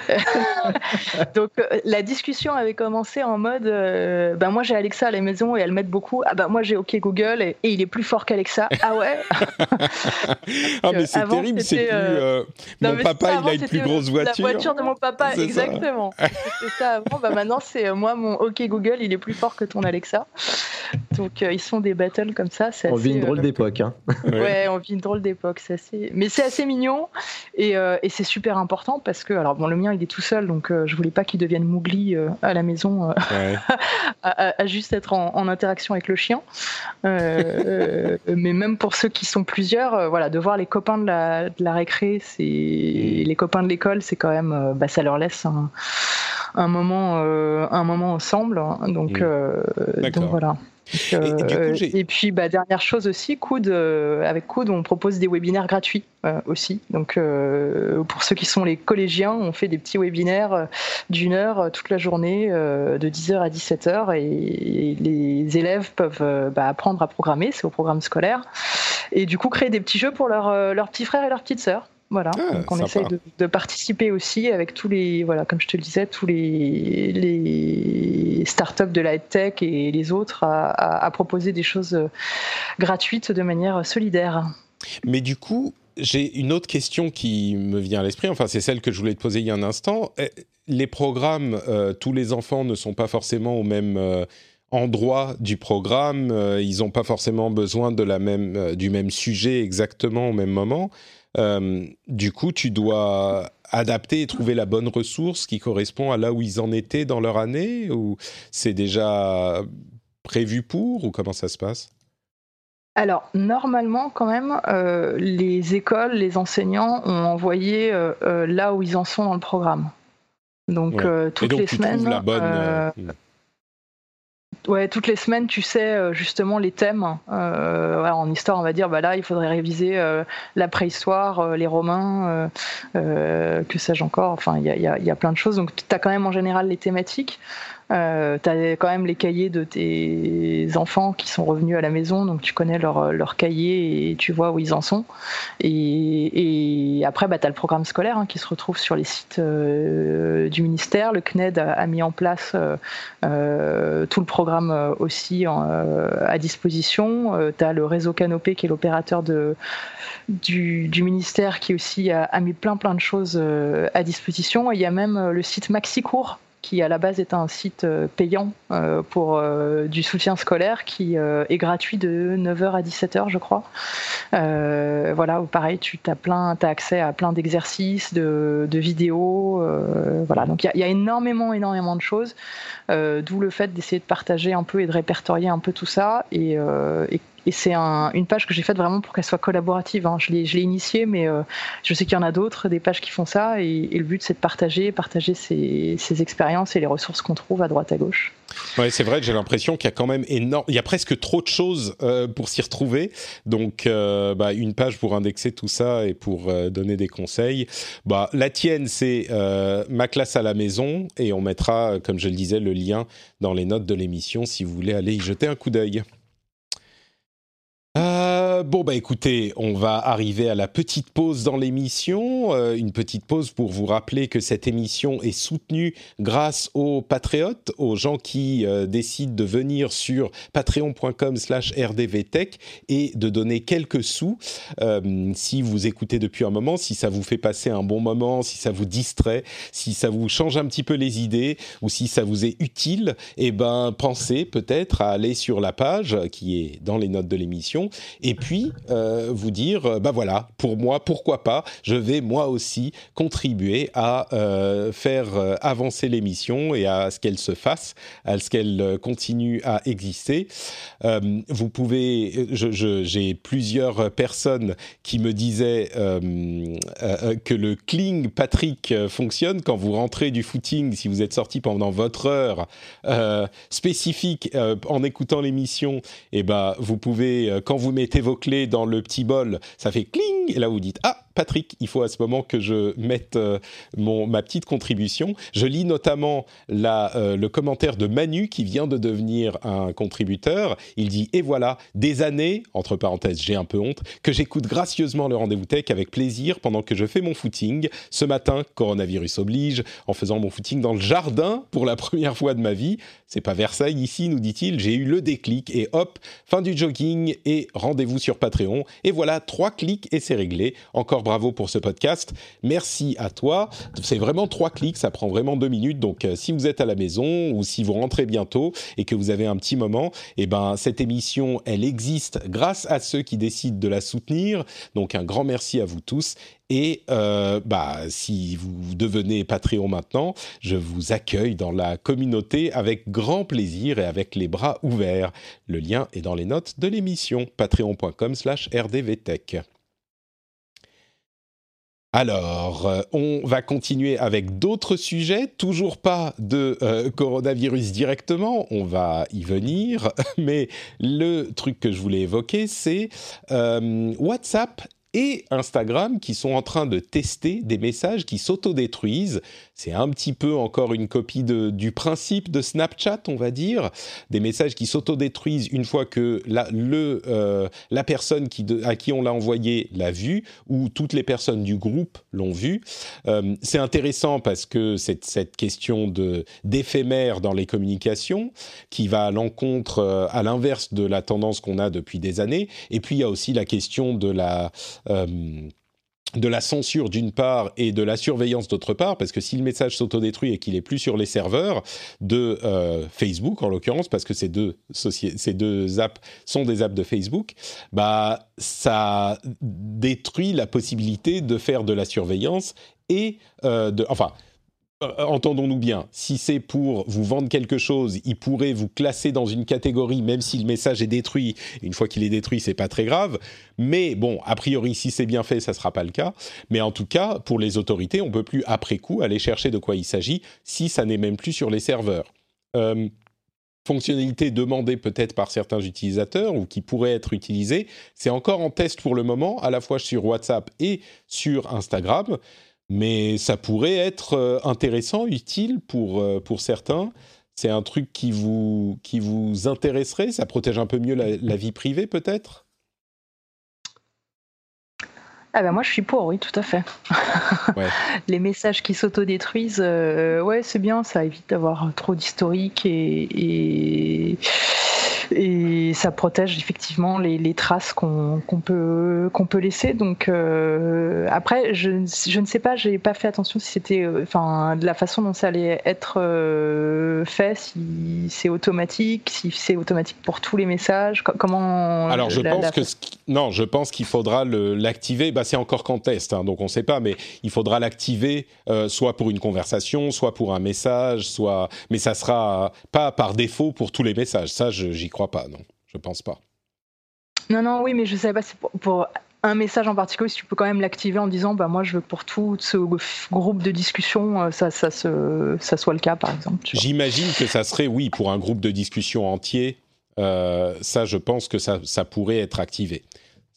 Donc la discussion avait commencé en mode, ben moi j'ai Alexa à la maison et elle m'aide beaucoup, ah ben moi j'ai OK Google et, il est plus fort qu'Alexa, ah ouais? Ah mais c'est terrible, c'est plus... mon papa il a une plus grosse voiture. La voiture de mon papa, exactement. C'était ça avant, bah maintenant c'est c'est moi, mon OK Google, il est plus fort que ton Alexa. Donc ils sont des battles comme ça. On vit une drôle d'époque. Hein. ouais, on vit une drôle d'époque. Assez... Mais c'est assez mignon et, et c'est super important parce que, alors bon, le mien il est tout seul, donc je voulais pas qu'il devienne mougli à la maison, à, juste être en, en, interaction avec le chien. mais même pour ceux qui sont plusieurs, voilà, de voir les copains de la, de la récré, c'est les copains de l'école, c'est quand même, euh, bah, ça leur laisse un, moment, euh, un moment ensemble. Hein. Donc, euh, donc voilà. et, puis, bah, dernière chose aussi, Coude, avec Coude, on propose des webinaires gratuits aussi. Donc, pour ceux qui sont les collégiens, on fait des petits webinaires d'une heure toute la journée, de 10h à 17h, et, les élèves peuvent bah, apprendre à programmer, c'est au programme scolaire, et du coup créer des petits jeux pour leurs petits frères et leurs petites sœurs. Voilà, ah, donc on essaye de, participer aussi avec tous les, voilà, comme je te le disais, tous les, les startups de la tech et les autres à, proposer des choses gratuites de manière solidaire. Mais du coup, j'ai une autre question qui me vient à l'esprit, enfin c'est celle que je voulais te poser il y a un instant. Eh, les programmes, euh, tous les enfants ne sont pas forcément au même... Euh, endroit du programme, euh, ils n'ont pas forcément besoin de la même, du même sujet exactement au même moment. Euh, du coup, tu dois adapter et trouver la bonne ressource qui correspond à là où ils en étaient dans leur année ou c'est déjà prévu pour ou comment ça se passe? Alors, normalement, quand même, euh, les écoles, les enseignants ont envoyé euh, là où ils en sont dans le programme. Donc, toutes les semaines. La bonne, hmm. Ouais, toutes les semaines, tu sais euh, justement les thèmes. Euh, en histoire, on va dire, bah là, il faudrait réviser euh, la préhistoire, les Romains, que sais-je encore. Enfin, il y a, y a, plein de choses. Donc, tu as quand même en général les thématiques. Euh, tu as quand même les cahiers de tes enfants qui sont revenus à la maison, donc tu connais leurs leur cahiers et tu vois où ils en sont. Et, après, bah, tu as le programme scolaire hein, qui se retrouve sur les sites euh, du ministère. Le CNED a, mis en place euh, tout le programme aussi à disposition. tu as le réseau Canopé qui est l'opérateur du, ministère qui aussi a, a, mis plein plein de choses à disposition. Il y a même le site MaxiCours qui à la base est un site euh, payant euh, pour euh, du soutien scolaire qui est gratuit de 9h à 17h je crois. voilà, où pareil, tu as, plein, accès à plein d'exercices, de, vidéos. voilà, donc il y, a énormément, énormément de choses, d'où le fait d'essayer de partager un peu et de répertorier un peu tout ça. Et et c'est une page que j'ai faite vraiment pour qu'elle soit collaborative. Hein. Je l'ai initiée, mais euh, je sais qu'il y en a d'autres, des pages qui font ça. Et, le but, c'est de partager, partager ces, expériences et les ressources qu'on trouve à droite à gauche. Ouais, c'est vrai que j'ai l'impression qu'il y a quand même énorme, il y a presque trop de choses euh, pour s'y retrouver. Donc, euh, bah, une page pour indexer tout ça et pour donner des conseils. Bah, la tienne, c'est ma classe à la maison et on mettra, comme je le disais, le lien dans les notes de l'émission si vous voulez aller y jeter un coup d'œil. Euh, bon, bah écoutez, on va arriver à la petite pause dans l'émission. Euh, une petite pause pour vous rappeler que cette émission est soutenue grâce aux patriotes, aux gens qui euh, décident de venir sur patreon.com slash rdvtech et de donner quelques sous. si vous écoutez depuis un moment, si ça vous fait passer un bon moment, si ça vous distrait, si ça vous change un petit peu les idées ou si ça vous est utile, eh ben, pensez peut-être à aller sur la page qui est dans les notes de l'émission et puis euh, vous dire, euh, bah voilà, pour moi, pourquoi pas, je vais moi aussi contribuer à euh, faire avancer l'émission et à ce qu'elle se fasse, à ce qu'elle continue à exister. vous pouvez, j'ai plusieurs personnes qui me disaient que le Kling Patrick fonctionne quand vous rentrez du footing, si vous êtes sorti pendant votre heure spécifique en écoutant l'émission, et eh ben vous pouvez quand vous mettez vos clés dans le petit bol, ça fait cling, et là vous dites ah Patrick, il faut à ce moment que je mette euh, mon, ma petite contribution. Je lis notamment la, euh, le commentaire de Manu qui vient de devenir un contributeur. Il dit Et voilà, des années, entre parenthèses, j'ai un peu honte, que j'écoute gracieusement le rendez-vous tech avec plaisir pendant que je fais mon footing. Ce matin, coronavirus oblige, en faisant mon footing dans le jardin pour la première fois de ma vie. C'est pas Versailles ici, nous dit-il. J'ai eu le déclic et hop, fin du jogging et rendez-vous sur Patreon. Et voilà, trois clics et c'est réglé. Encore bravo pour ce podcast. Merci à toi. C'est vraiment trois clics, ça prend vraiment deux minutes. Donc, euh, si vous êtes à la maison ou si vous rentrez bientôt et que vous avez un petit moment, eh ben, cette émission, elle existe grâce à ceux qui décident de la soutenir. Donc, un grand merci à vous tous. Et euh, bah, si vous devenez Patreon maintenant, je vous accueille dans la communauté avec grand plaisir et avec les bras ouverts. Le lien est dans les notes de l'émission patreon.com/rdvtech. Alors, euh, on va continuer avec d'autres sujets, toujours pas de euh, coronavirus directement, on va y venir, mais le truc que je voulais évoquer, c'est WhatsApp et Instagram qui sont en train de tester des messages qui s'autodétruisent. C'est un petit peu encore une copie de, du principe de Snapchat, on va dire. Des messages qui s'autodétruisent une fois que la, euh, la personne qui à qui on l'a envoyé l'a vu ou toutes les personnes du groupe l'ont vu. Euh, c'est intéressant parce que c'est cette question de d'éphémère dans les communications qui va à l'encontre, euh, à l'inverse de la tendance qu'on a depuis des années. Et puis il y a aussi la question de la de la censure d'une part et de la surveillance d'autre part, parce que si le message s'autodétruit et qu'il est plus sur les serveurs de euh, Facebook en l'occurrence, parce que ces deux, ces deux apps sont des apps de Facebook, bah ça détruit la possibilité de faire de la surveillance et euh, de, enfin euh, entendons-nous bien, si c'est pour vous vendre quelque chose, il pourrait vous classer dans une catégorie, même si le message est détruit. Une fois qu'il est détruit, c'est pas très grave. Mais bon, a priori, si c'est bien fait, ça sera pas le cas. Mais en tout cas, pour les autorités, on peut plus après coup aller chercher de quoi il s'agit si ça n'est même plus sur les serveurs. Euh, fonctionnalité demandée peut-être par certains utilisateurs ou qui pourrait être utilisée, c'est encore en test pour le moment, à la fois sur WhatsApp et sur Instagram mais ça pourrait être euh, intéressant, utile pour, euh, pour certains. C'est un truc qui vous, qui vous intéresserait? Ça protège un peu mieux la, vie privée, peut-être? Ah ben moi je suis pour, oui, tout à fait. Les messages qui s'autodétruisent, euh, ouais, c'est bien, ça évite d'avoir trop d'historique et, et ça protège effectivement les, les traces qu'on peut qu'on peut laisser. Donc euh, après, je, je ne sais pas, j'ai pas fait attention si c'était, euh, enfin, de la façon dont ça allait être euh, fait, si c'est automatique, si c'est automatique pour tous les messages. Comment Alors je pense que non, je pense qu'il faudra l'activer. Bah, c'est encore qu'en test, hein, donc on ne sait pas, mais il faudra l'activer soit pour une conversation, soit pour un message, soit. Mais ça sera pas par défaut pour tous les messages. Ça, j'y crois crois pas, non. Je pense pas. Non, non, oui, mais je savais pas si pour, un message en particulier, si tu peux quand même l'activer en disant, bah moi, je veux pour tout ce groupe de discussion, euh, ça, ça, ça soit le cas, par exemple. J'imagine que ça serait, oui, pour un groupe de discussion entier. Euh, ça, je pense que ça, ça pourrait être activé.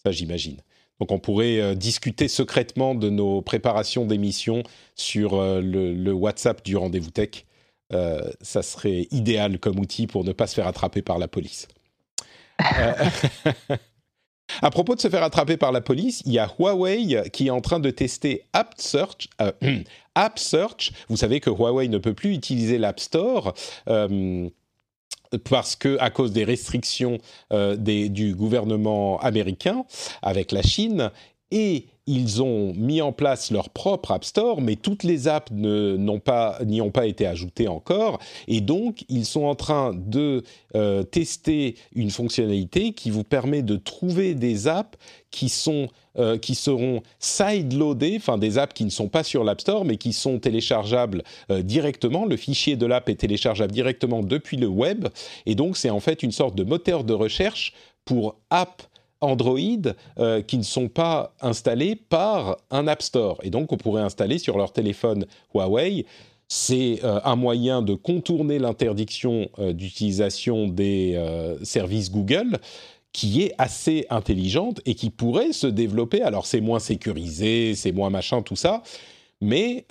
Ça, j'imagine. Donc, on pourrait euh, discuter secrètement de nos préparations d'émissions sur le, le, WhatsApp du rendez-vous tech euh, ça serait idéal comme outil pour ne pas se faire attraper par la police. Euh, à propos de se faire attraper par la police, il y a Huawei qui est en train de tester App Search. Euh, App Search, vous savez que Huawei ne peut plus utiliser l'App Store. parce que à cause des restrictions du gouvernement américain avec la Chine et ils ont mis en place leur propre App Store, mais toutes les apps n'y ont pas été ajoutées encore. Et donc, ils sont en train de euh, tester une fonctionnalité qui vous permet de trouver des apps qui, sont, euh, qui seront side-loadées, enfin des apps qui ne sont pas sur l'App Store, mais qui sont téléchargeables euh, directement. Le fichier de l'app est téléchargeable directement depuis le web. Et donc, c'est en fait une sorte de moteur de recherche pour apps Android euh, qui ne sont pas installés par un App Store. Et donc, on pourrait installer sur leur téléphone Huawei. C'est euh, un moyen de contourner l'interdiction euh, d'utilisation des services Google qui est assez intelligente et qui pourrait se développer. Alors, c'est moins sécurisé, c'est moins machin, tout ça. Mais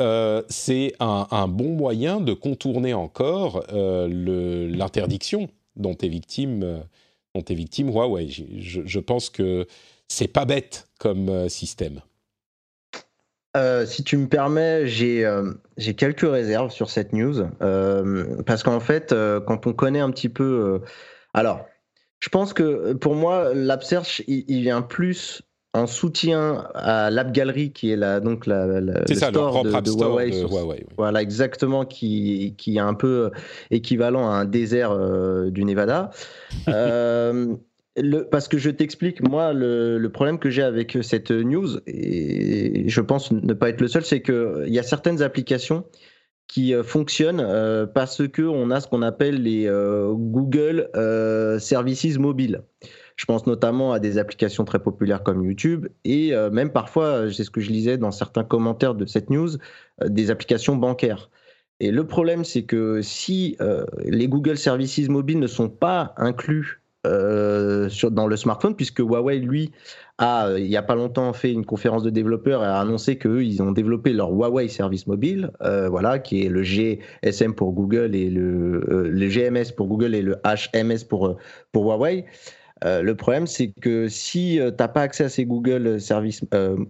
c'est un, bon moyen de contourner encore l'interdiction dont est victime ont été victimes Huawei. Je, je pense que c'est pas bête comme euh, système. Euh, si tu me permets, j'ai euh, quelques réserves sur cette news parce qu'en fait, quand on connaît un petit peu, alors, je pense que pour moi, l'AppSearch, il, il vient plus en soutien à l'App Gallery, qui est la, donc la, la le ça, store, de, de, Huawei, de Huawei Voilà, exactement, qui, qui est un peu équivalent à un désert euh, du Nevada. euh, le, parce que je t'explique, moi, le, le, problème que j'ai avec cette news, et je pense ne pas être le seul, c'est qu'il y a certaines applications qui euh, fonctionnent euh, parce qu'on a ce qu'on appelle les euh, Google Services mobiles. Je pense notamment à des applications très populaires comme YouTube et même parfois, c'est ce que je lisais dans certains commentaires de cette news, des applications bancaires. Et le problème, c'est que si les Google Services mobiles ne sont pas inclus dans le smartphone, puisque Huawei, lui, a, euh, il n'y a pas longtemps, fait une conférence de développeurs et a annoncé qu'eux, ils ont développé leur Huawei Service Mobile, euh, voilà, qui est le GSM pour Google et le, euh, le GMS pour Google et le HMS pour, pour Huawei. Le problème, c'est que si tu n'as pas accès à ces Google Service,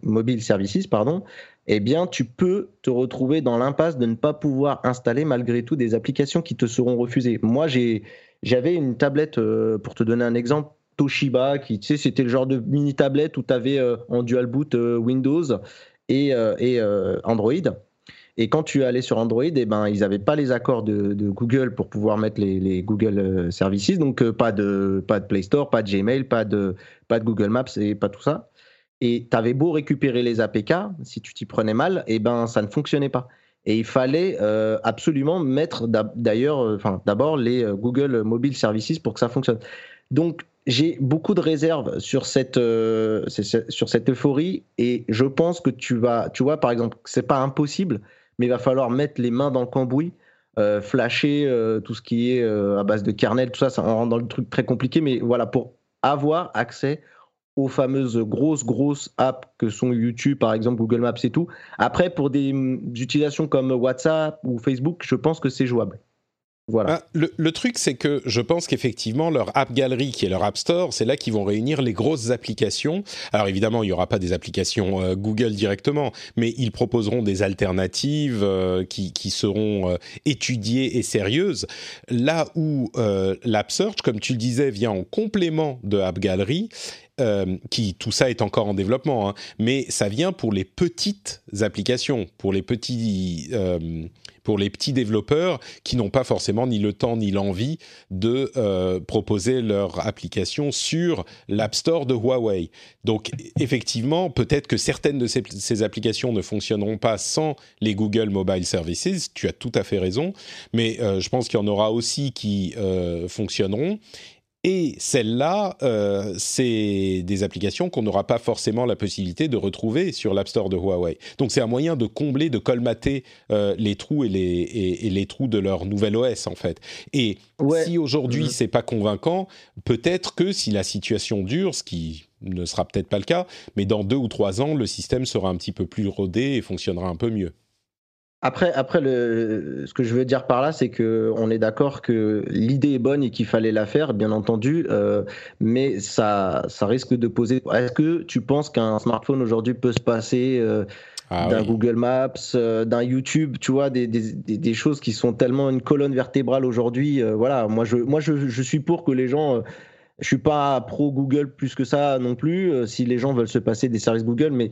Mobile Services, pardon, eh bien, tu peux te retrouver dans l'impasse de ne pas pouvoir installer malgré tout des applications qui te seront refusées. Moi, j'avais une tablette, pour te donner un exemple, Toshiba, qui, tu sais, c'était le genre de mini tablette où tu avais euh, en dual boot euh, Windows et, euh, et Android. Et quand tu allais sur Android, eh ben, ils n'avaient pas les accords de, Google pour pouvoir mettre les, Google Services, donc pas, de, pas de Play Store, pas de Gmail, pas de, pas de Google Maps et pas tout ça. Et tu avais beau récupérer les APK, si tu t'y prenais mal, eh ben, ça ne fonctionnait pas. Et il fallait absolument mettre d'ailleurs, enfin, d'abord les Google Mobile Services pour que ça fonctionne. Donc, j'ai beaucoup de réserves sur cette, euh, sur cette euphorie et je pense que tu vas, tu vois, par exemple, c'est pas impossible, mais il va falloir mettre les mains dans le cambouis, euh, flasher euh, tout ce qui est à base de kernel, tout ça, ça rend dans le truc très compliqué, mais voilà, pour avoir accès aux fameuses grosses, grosses apps que sont YouTube, par exemple, Google Maps et tout. Après, pour des utilisations comme WhatsApp ou Facebook, je pense que c'est jouable. Bah, le, truc, c'est que je pense qu'effectivement, leur App Gallery, qui est leur App Store, c'est là qu'ils vont réunir les grosses applications. Alors évidemment, il n'y aura pas des applications euh, Google directement, mais ils proposeront des alternatives euh, qui, seront euh, étudiées et sérieuses. Là où l'App Search, comme tu le disais, vient en complément de App Gallery, qui tout ça est encore en développement, hein, mais ça vient pour les petites applications, pour les petits pour les petits développeurs qui n'ont pas forcément ni le temps ni l'envie de euh, proposer leur application sur l'App Store de Huawei. Donc effectivement, peut-être que certaines de ces, applications ne fonctionneront pas sans les Google Mobile Services, tu as tout à fait raison, mais euh, je pense qu'il y en aura aussi qui euh, fonctionneront. Et celles-là, euh, c'est des applications qu'on n'aura pas forcément la possibilité de retrouver sur l'App Store de Huawei. Donc c'est un moyen de combler, de colmater euh, les trous et les, et, les trous de leur nouvel OS en fait. Et si aujourd'hui mmh. c'est pas convaincant, peut-être que si la situation dure, ce qui ne sera peut-être pas le cas, mais dans deux ou trois ans, le système sera un petit peu plus rodé et fonctionnera un peu mieux. Après, après le, ce que je veux dire par là, c'est que on est d'accord que l'idée est bonne et qu'il fallait la faire, bien entendu, euh, mais ça, ça risque de poser. Est-ce que tu penses qu'un smartphone aujourd'hui peut se passer euh, ah d'un Google Maps, euh, d'un YouTube, tu vois, des, des, des, choses qui sont tellement une colonne vertébrale aujourd'hui. voilà, moi je, moi je, je, suis pour que les gens je suis pas pro Google plus que ça non plus. si les gens veulent se passer des services Google, mais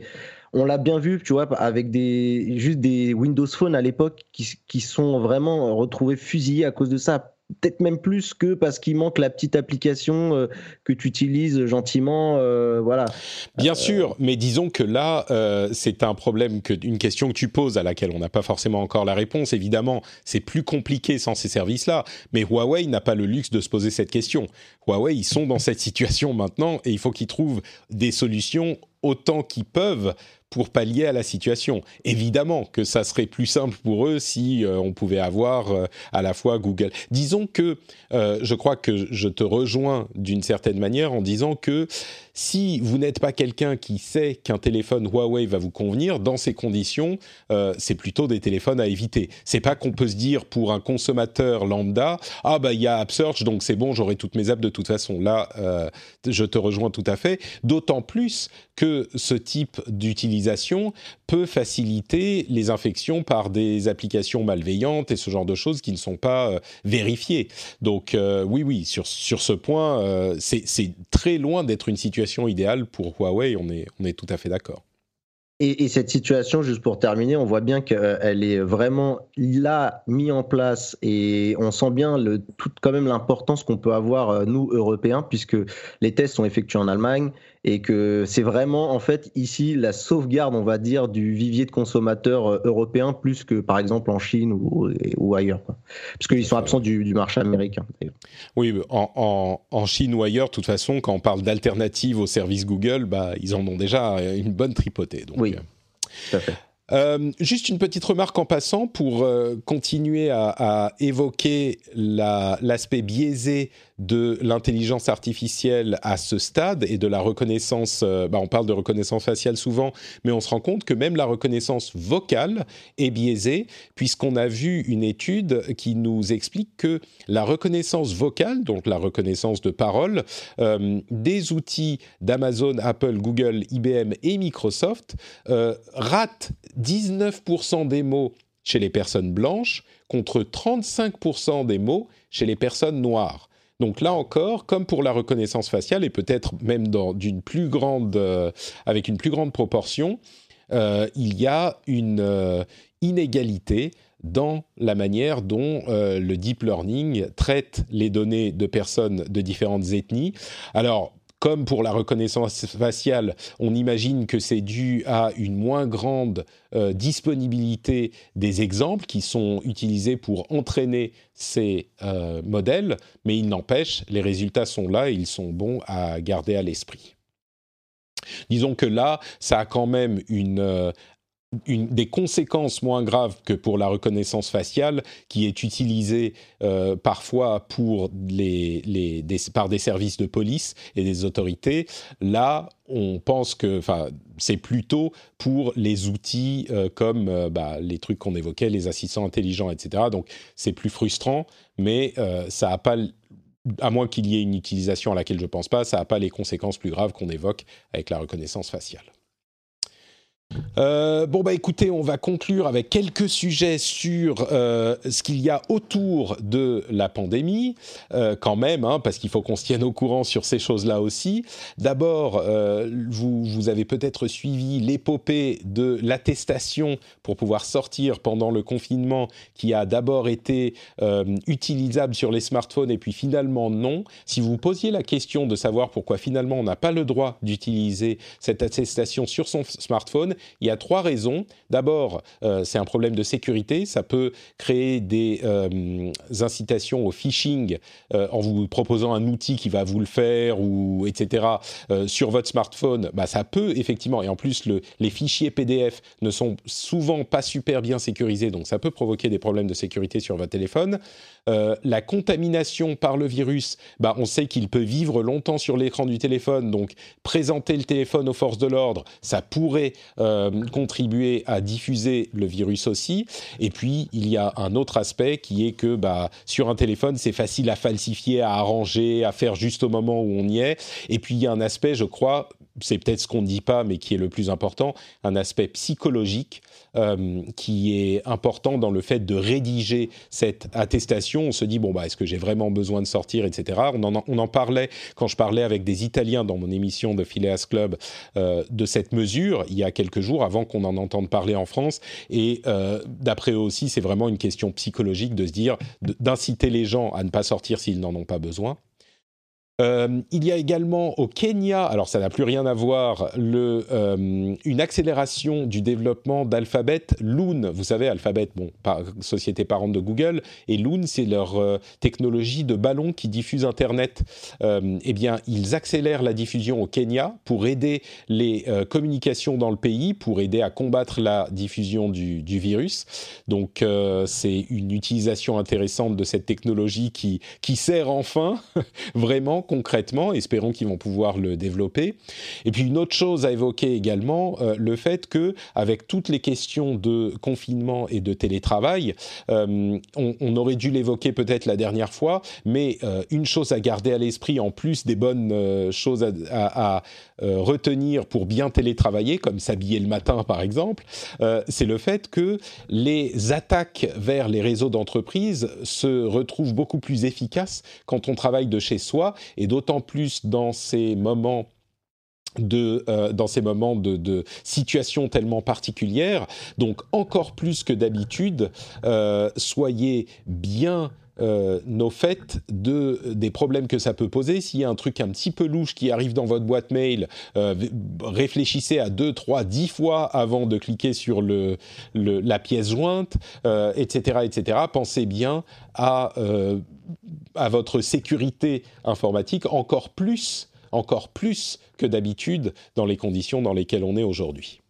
on l'a bien vu, tu vois, avec des juste des Windows Phone à l'époque qui, qui sont vraiment retrouvés fusillés à cause de ça peut-être même plus que parce qu'il manque la petite application euh, que tu utilises gentiment, euh, voilà. Bien euh, sûr, mais disons que là, c'est un problème, que, une question que tu poses à laquelle on n'a pas forcément encore la réponse. Évidemment, c'est plus compliqué sans ces services-là, mais Huawei n'a pas le luxe de se poser cette question. Huawei, ils sont dans cette situation maintenant et il faut qu'ils trouvent des solutions autant qu'ils peuvent pour pallier à la situation. Évidemment que ça serait plus simple pour eux si euh, on pouvait avoir euh, à la fois Google. Disons que euh, je crois que je te rejoins d'une certaine manière en disant que si vous n'êtes pas quelqu'un qui sait qu'un téléphone Huawei va vous convenir, dans ces conditions, euh, c'est plutôt des téléphones à éviter. C'est pas qu'on peut se dire pour un consommateur lambda, ah bah il y a AppSearch donc c'est bon, j'aurai toutes mes apps de toute façon. Là, euh, je te rejoins tout à fait. D'autant plus que ce type d'utilisation utilisation peut faciliter les infections par des applications malveillantes et ce genre de choses qui ne sont pas euh, vérifiées. Donc oui, oui, sur, sur ce point, c'est très loin d'être une situation idéale pour Huawei, on est, on est tout à fait d'accord. Et, cette situation, juste pour terminer, on voit bien qu'elle est vraiment là, mise en place, et on sent bien le, tout, quand même l'importance qu'on peut avoir, nous, Européens, puisque les tests sont effectués en Allemagne, et que c'est vraiment en fait ici la sauvegarde, on va dire, du vivier de consommateurs euh, européens plus que par exemple en Chine ou, ou ailleurs, parce qu'ils sont absents du, marché américain. Oui, en, en, Chine ou ailleurs, de toute façon, quand on parle d'alternatives au service Google, bah, ils en ont déjà une bonne tripotée. Donc, oui, euh. tout à fait. Euh, juste une petite remarque en passant pour euh, continuer à, à évoquer l'aspect biaisé de l'intelligence artificielle à ce stade et de la reconnaissance. Euh, bah on parle de reconnaissance faciale souvent, mais on se rend compte que même la reconnaissance vocale est biaisée, puisqu'on a vu une étude qui nous explique que la reconnaissance vocale, donc la reconnaissance de parole, des outils d'Amazon, Apple, Google, IBM et Microsoft rate 19% des mots chez les personnes blanches contre 35% des mots chez les personnes noires. Donc là encore, comme pour la reconnaissance faciale et peut-être même d'une plus grande, euh, avec une plus grande proportion, euh, il y a une euh, inégalité dans la manière dont le deep learning traite les données de personnes de différentes ethnies. Alors, comme pour la reconnaissance faciale, on imagine que c'est dû à une moins grande euh, disponibilité des exemples qui sont utilisés pour entraîner ces euh, modèles, mais il n'empêche, les résultats sont là et ils sont bons à garder à l'esprit. Disons que là, ça a quand même une euh, des conséquences moins graves que pour la reconnaissance faciale, qui est utilisée euh, parfois par des services de police et des autorités. Là, on pense que c'est plutôt pour les outils euh, comme euh, bah, les trucs qu'on évoquait, les assistants intelligents, etc. Donc c'est plus frustrant, mais ça n'a pas à moins qu'il y ait une utilisation à laquelle je ne pense pas, ça n'a pas les conséquences plus graves qu'on évoque avec la reconnaissance faciale. Euh, bon bah écoutez, on va conclure avec quelques sujets sur euh, ce qu'il y a autour de la pandémie, euh, quand même, hein, parce qu'il faut qu'on se tienne au courant sur ces choses-là aussi. D'abord, vous, vous avez peut-être suivi l'épopée de l'attestation pour pouvoir sortir pendant le confinement, qui a d'abord été utilisable sur les smartphones et puis finalement non. Si vous posiez la question de savoir pourquoi finalement on n'a pas le droit d'utiliser cette attestation sur son smartphone, il y a trois raisons. D'abord, euh, c'est un problème de sécurité. Ça peut créer des euh, incitations au phishing euh, en vous proposant un outil qui va vous le faire ou etc. sur votre smartphone. Bah, ça peut effectivement. Et en plus, les fichiers PDF ne sont souvent pas super bien sécurisés, donc ça peut provoquer des problèmes de sécurité sur votre téléphone. La contamination par le virus, bah, on sait qu'il peut vivre longtemps sur l'écran du téléphone, donc présenter le téléphone aux forces de l'ordre, ça pourrait euh, contribuer à diffuser le virus aussi. Et puis, il y a un autre aspect qui est que bah, sur un téléphone, c'est facile à falsifier, à arranger, à faire juste au moment où on y est. Et puis, il y a un aspect, je crois, c'est peut-être ce qu'on ne dit pas, mais qui est le plus important, un aspect psychologique euh, qui est important dans le fait de rédiger cette attestation. On se dit, bon, bah, est-ce que j'ai vraiment besoin de sortir, etc. On en, on en, parlait quand je parlais avec des Italiens dans mon émission de Phileas Club euh, de cette mesure il y a quelques jours, avant qu'on en entende parler en France. Et euh, d'après eux aussi, c'est vraiment une question psychologique de se dire, d'inciter les gens à ne pas sortir s'ils n'en ont pas besoin. Euh, il y a également au Kenya, alors ça n'a plus rien à voir, euh, une accélération du développement d'Alphabet. Loon, vous savez, Alphabet, bon, société parente de Google, et Loon, c'est leur euh, technologie de ballon qui diffuse Internet. eh bien, ils accélèrent la diffusion au Kenya pour aider les communications dans le pays, pour aider à combattre la diffusion du, virus. Donc, c'est une utilisation intéressante de cette technologie qui sert enfin, vraiment concrètement. Espérons qu'ils vont pouvoir le développer. Et puis une autre chose à évoquer également, euh, le fait que avec toutes les questions de confinement et de télétravail, euh, on, aurait dû l'évoquer peut-être la dernière fois, mais euh, une chose à garder à l'esprit en plus des bonnes choses à, retenir pour bien télétravailler, comme s'habiller le matin par exemple, c'est le fait que les attaques vers les réseaux d'entreprise se retrouvent beaucoup plus efficaces quand on travaille de chez soi et d'autant plus dans ces moments de, euh, dans ces moments de, de, situation tellement particulière. Donc encore plus que d'habitude, euh, soyez bien euh, nos faits de, des problèmes que ça peut poser. S'il y a un truc un petit peu louche qui arrive dans votre boîte mail, euh, réfléchissez à deux, trois, dix fois avant de cliquer sur la pièce jointe, etc., etc. Pensez bien à, à votre sécurité informatique encore plus, encore plus que d'habitude dans les conditions dans lesquelles on est aujourd'hui.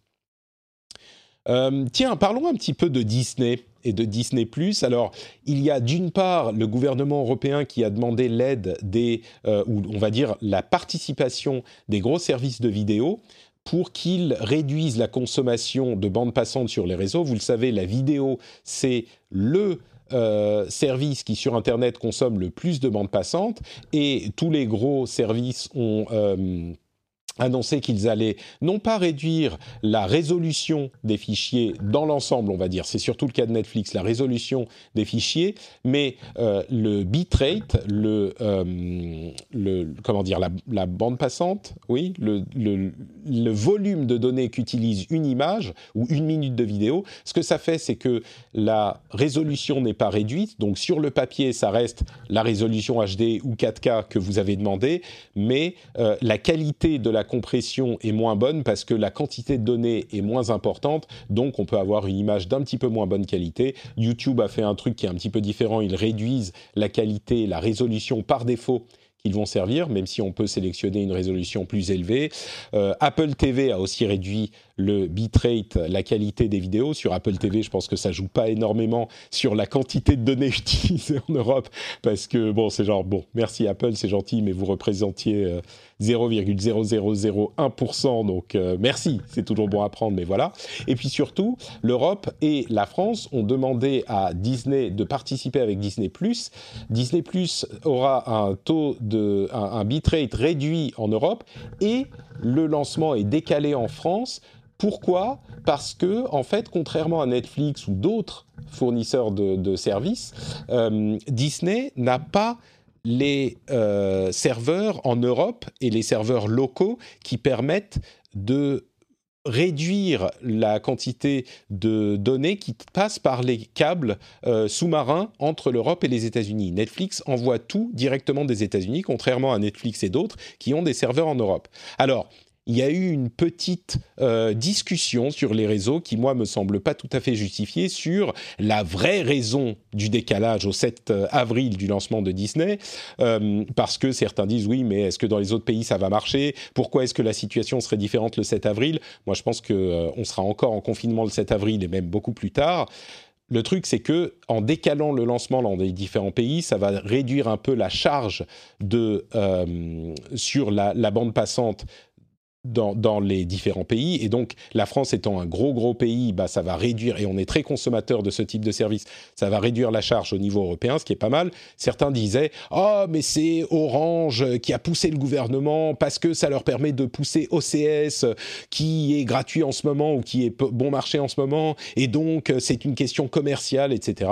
Euh, tiens, parlons un petit peu de Disney et de Disney ⁇ Alors, il y a d'une part le gouvernement européen qui a demandé l'aide des, euh, ou on va dire la participation des gros services de vidéo pour qu'ils réduisent la consommation de bandes passantes sur les réseaux. Vous le savez, la vidéo, c'est le euh, service qui sur Internet consomme le plus de bandes passantes et tous les gros services ont annoncé qu'ils allaient non pas réduire la résolution des fichiers dans l'ensemble, on va dire, c'est surtout le cas de Netflix, la résolution des fichiers, mais euh, le bitrate, le, euh, le comment dire, la, bande passante, oui, le volume de données qu'utilise une image ou une minute de vidéo, ce que ça fait, c'est que la résolution n'est pas réduite, donc sur le papier, ça reste la résolution HD ou 4K que vous avez demandé, mais euh, la qualité de la compression est moins bonne parce que la quantité de données est moins importante, donc on peut avoir une image d'un petit peu moins bonne qualité. YouTube a fait un truc qui est un petit peu différent, ils réduisent la qualité, la résolution par défaut qu'ils vont servir, même si on peut sélectionner une résolution plus élevée. Euh, Apple TV a aussi réduit le bitrate, la qualité des vidéos. Sur Apple TV, je pense que ça joue pas énormément sur la quantité de données utilisées en Europe, parce que bon, c'est genre bon, merci Apple, c'est gentil, mais vous représentiez 0,0001%, euh, donc euh, merci, c'est toujours bon à prendre, mais voilà. Et puis surtout, l'Europe et la France ont demandé à Disney de participer avec Disney+. Disney+ aura un taux de un, un bitrate réduit en Europe et le lancement est décalé en France pourquoi? Parce que, en fait, contrairement à Netflix ou d'autres fournisseurs de, services, euh, Disney n'a pas les euh, serveurs en Europe et les serveurs locaux qui permettent de réduire la quantité de données qui passent par les câbles euh, sous-marins entre l'Europe et les États-Unis. Netflix envoie tout directement des États-Unis, contrairement à Netflix et d'autres qui ont des serveurs en Europe. Alors, il y a eu une petite euh, discussion sur les réseaux qui, moi, me semble pas tout à fait justifiée sur la vraie raison du décalage au 7 euh, avril du lancement de Disney, euh, parce que certains disent oui, mais est-ce que dans les autres pays ça va marcher? Pourquoi est-ce que la situation serait différente le 7 avril? Moi, je pense qu'on on sera encore en confinement le 7 avril et même beaucoup plus tard. Le truc, c'est que en décalant le lancement dans les différents pays, ça va réduire un peu la charge de, sur la, bande passante dans, les différents pays. Et donc, la France étant un gros, gros pays, bah, ça va réduire, et on est très consommateur de ce type de service, ça va réduire la charge au niveau européen, ce qui est pas mal. Certains disaient, oh, mais c'est Orange qui a poussé le gouvernement parce que ça leur permet de pousser OCS qui est gratuit en ce moment ou qui est bon marché en ce moment, et donc c'est une question commerciale, etc.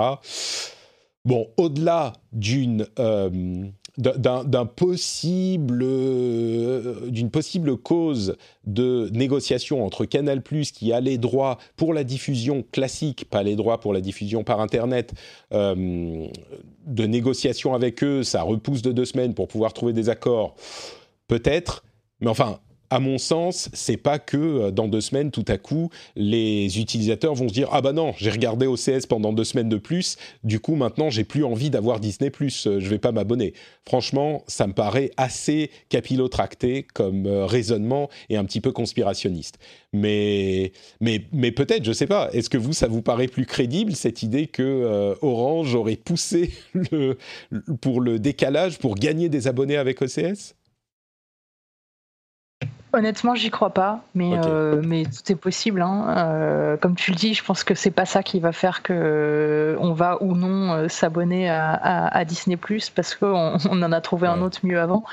Bon, au-delà d'une... Euh, d'un possible, euh, d'une possible cause de négociation entre Canal+ qui a les droits pour la diffusion classique, pas les droits pour la diffusion par Internet, euh, de négociation avec eux, ça repousse de deux semaines pour pouvoir trouver des accords, peut-être. Mais enfin, à mon sens, c'est pas que euh, dans deux semaines, tout à coup, les utilisateurs vont se dire ah bah non, j'ai regardé OCS pendant deux semaines de plus, du coup maintenant j'ai plus envie d'avoir Disney Plus, euh, je vais pas m'abonner. Franchement, ça me paraît assez capillotracté comme euh, raisonnement et un petit peu conspirationniste. Mais mais mais peut-être, je sais pas. Est-ce que vous, ça vous paraît plus crédible cette idée que Orange aurait poussé pour le décalage pour gagner des abonnés avec OCS Honnêtement, j'y crois pas, mais, euh, mais tout est possible. Hein. Euh, comme tu le dis, je pense que c'est pas ça qui va faire que euh, on va ou non s'abonner à, Disney Plus parce qu'on on en a trouvé un autre mieux avant.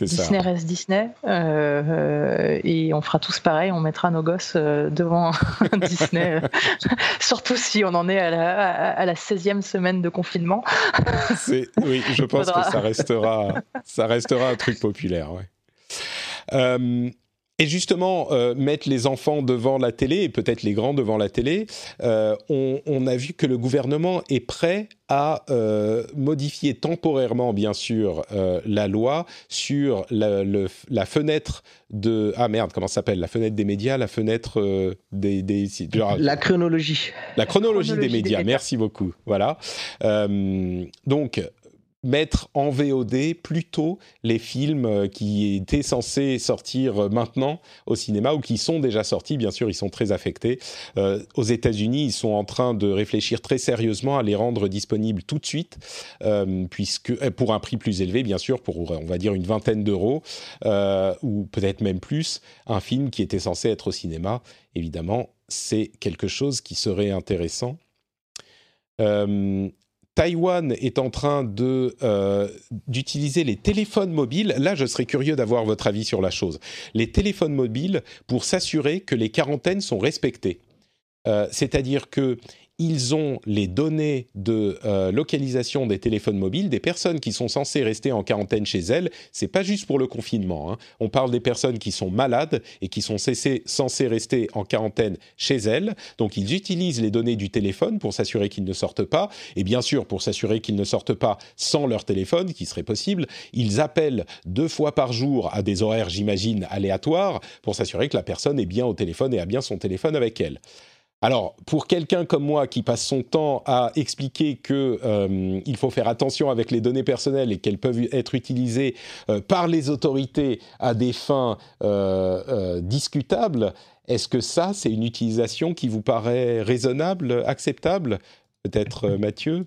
Disney reste Disney et on fera tous pareil. On mettra nos gosses devant Disney, surtout si on en est à la, à la 16e semaine de confinement. oui, je pense que ça restera, ça restera un truc populaire. Ouais. Et justement, euh, mettre les enfants devant la télé, et peut-être les grands devant la télé, euh, on, a vu que le gouvernement est prêt à euh, modifier temporairement, bien sûr, la loi sur la, fenêtre de... Ah merde, comment ça s'appelle? La fenêtre des médias, la fenêtre des... des la chronologie. La chronologie, des, médias, merci beaucoup. Voilà. donc, mettre en VOD plutôt les films euh, qui étaient censés sortir euh, maintenant au cinéma ou qui sont déjà sortis. Bien sûr, ils sont très affectés. Euh, aux États-Unis, ils sont en train de réfléchir très sérieusement à les rendre disponibles tout de suite, puisque pour un prix plus élevé, bien sûr, pour on va dire une vingtaine d'euros ou peut-être même plus, un film qui était censé être au cinéma. Évidemment, c'est quelque chose qui serait intéressant. Taïwan est en train euh, d'utiliser les téléphones mobiles. Là, je serais curieux d'avoir votre avis sur la chose. Les téléphones mobiles pour s'assurer que les quarantaines sont respectées. Euh, c'est-à-dire que ils ont les données de euh, localisation des téléphones mobiles des personnes qui sont censées rester en quarantaine chez elles. C'est pas juste pour le confinement. Hein. On parle des personnes qui sont malades et qui sont censées rester en quarantaine chez elles. Donc ils utilisent les données du téléphone pour s'assurer qu'ils ne sortent pas. Et bien sûr, pour s'assurer qu'ils ne sortent pas sans leur téléphone, qui serait possible, ils appellent deux fois par jour à des horaires, j'imagine, aléatoires pour s'assurer que la personne est bien au téléphone et a bien son téléphone avec elle. Alors, pour quelqu'un comme moi qui passe son temps à expliquer qu'il euh, faut faire attention avec les données personnelles et qu'elles peuvent être utilisées euh, par les autorités à des fins euh, discutables, est-ce que ça, c'est une utilisation qui vous paraît raisonnable, acceptable? Peut-être Mathieu?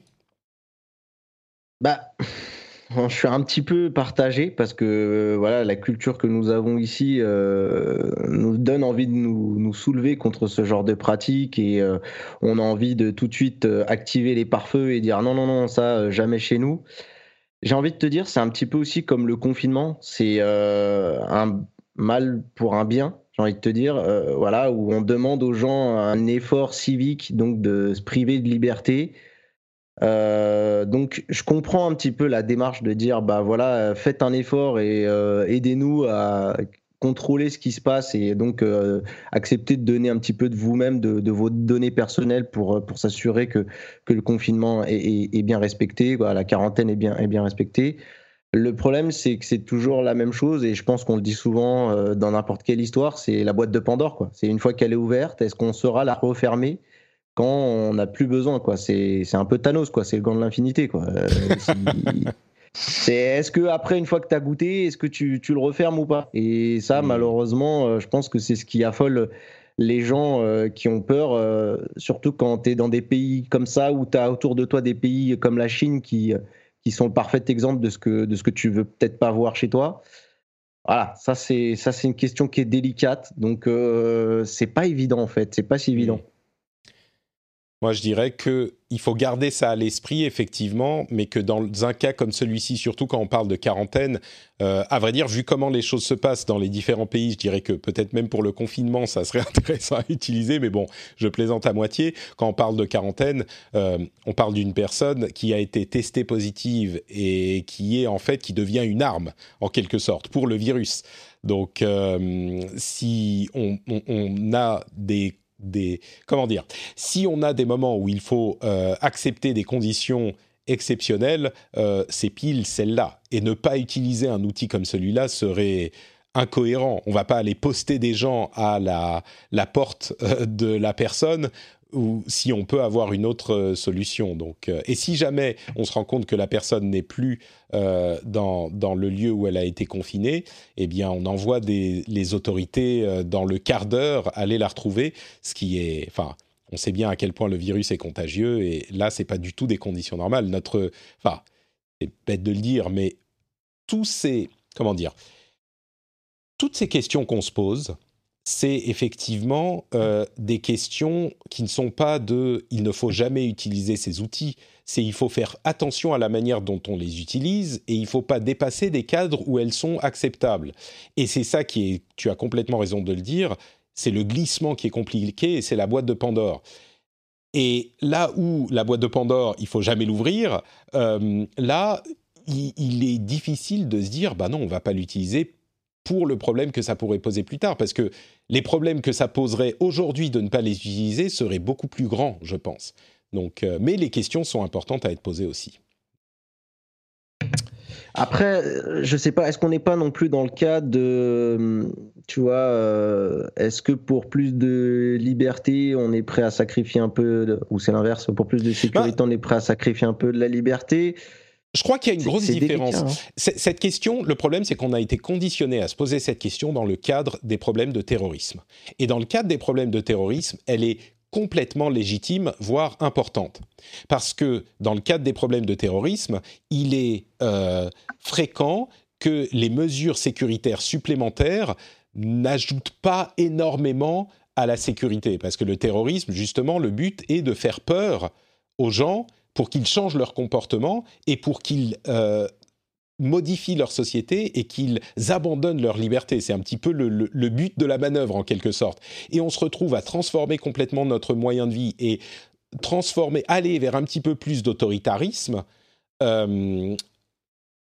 Bah, je suis un petit peu partagé parce que euh, voilà, la culture que nous avons ici euh, nous donne envie de nous, soulever contre ce genre de pratique et euh, on a envie de tout de suite activer les pare-feux et dire non, non, non, ça, jamais chez nous. J'ai envie de te dire, c'est un petit peu aussi comme le confinement, c'est un mal pour un bien, j'ai envie de te dire, voilà, où on demande aux gens un effort civique, donc de se priver de liberté euh, donc, je comprends un petit peu la démarche de dire, bah voilà, faites un effort et euh, aidez-nous à contrôler ce qui se passe et donc euh, accepter de donner un petit peu de vous-même, de, vos données personnelles pour, pour s'assurer que, que le confinement est, bien respecté, la quarantaine est bien, est bien respectée. Le problème, c'est que c'est toujours la même chose et je pense qu'on le dit souvent dans n'importe quelle histoire, c'est la boîte de Pandore. C'est une fois qu'elle est ouverte, est-ce qu'on saura la refermer? Quand on n'a plus besoin. quoi. C'est un peu Thanos, quoi. c'est le gant de l'infinité. quoi. Euh, c'est est-ce que après une fois que tu as goûté, est-ce que tu, tu, le refermes ou pas? Et ça, hmm. malheureusement, euh, je pense que c'est ce qui affole les gens euh, qui ont peur, surtout quand tu es dans des pays comme ça, où tu as autour de toi des pays comme la Chine qui, qui sont le parfait exemple de ce que, de ce que tu veux peut-être pas voir chez toi. Voilà, ça c'est ça c'est une question qui est délicate, donc c'est pas évident en fait, c'est pas si évident. Moi, je dirais qu'il faut garder ça à l'esprit, effectivement, mais que dans un cas comme celui-ci, surtout quand on parle de quarantaine, euh, à vrai dire, vu comment les choses se passent dans les différents pays, je dirais que peut-être même pour le confinement, ça serait intéressant à utiliser, mais bon, je plaisante à moitié. Quand on parle de quarantaine, euh, on parle d'une personne qui a été testée positive et qui est en fait, qui devient une arme, en quelque sorte, pour le virus. Donc, euh, si on, on a des comment dire si on a des moments où il faut euh, accepter des conditions exceptionnelles, euh, c'est pile celle-là. Et ne pas utiliser un outil comme celui-là serait incohérent. On va pas aller poster des gens à la, la porte de la personne ou si on peut avoir une autre euh, solution. Donc, euh, et si jamais on se rend compte que la personne n'est plus euh, dans, dans, le lieu où elle a été confinée, eh bien, on envoie les autorités dans le quart d'heure aller la retrouver, ce qui est, enfin, on sait bien à quel point le virus est contagieux et là, c'est pas du tout des conditions normales. Notre, enfin, c'est bête de le dire, mais tous ces, comment dire, toutes ces questions qu'on se pose, c'est effectivement euh, des questions qui ne sont pas de il ne faut jamais utiliser ces outils, c'est il faut faire attention à la manière dont on les utilise et il ne faut pas dépasser des cadres où elles sont acceptables. Et c'est ça qui est, tu as complètement raison de le dire, c'est le glissement qui est compliqué et c'est la boîte de Pandore. Et là où la boîte de Pandore, il faut jamais l'ouvrir, euh, là, il, est difficile de se dire, bah non, on va pas l'utiliser pour le problème que ça pourrait poser plus tard, parce que les problèmes que ça poserait aujourd'hui de ne pas les utiliser seraient beaucoup plus grands, je pense. Donc, euh, mais les questions sont importantes à être posées aussi. Après, je ne sais pas, est-ce qu'on n'est pas non plus dans le cas de, tu vois, euh, est-ce que pour plus de liberté, on est prêt à sacrifier un peu, ou c'est l'inverse, pour plus de sécurité, bah on est prêt à sacrifier un peu de la liberté? Je crois qu'il y a une grosse différence. Hein. Cette question, le problème, c'est qu'on a été conditionné à se poser cette question dans le cadre des problèmes de terrorisme. Et dans le cadre des problèmes de terrorisme, elle est complètement légitime, voire importante. Parce que dans le cadre des problèmes de terrorisme, il est euh, fréquent que les mesures sécuritaires supplémentaires n'ajoutent pas énormément à la sécurité. Parce que le terrorisme, justement, le but est de faire peur aux gens pour qu'ils changent leur comportement et pour qu'ils euh, modifient leur société et qu'ils abandonnent leur liberté. C'est un petit peu le, but de la manœuvre en quelque sorte. Et on se retrouve à transformer complètement notre moyen de vie et transformer, aller vers un petit peu plus d'autoritarisme. Euh,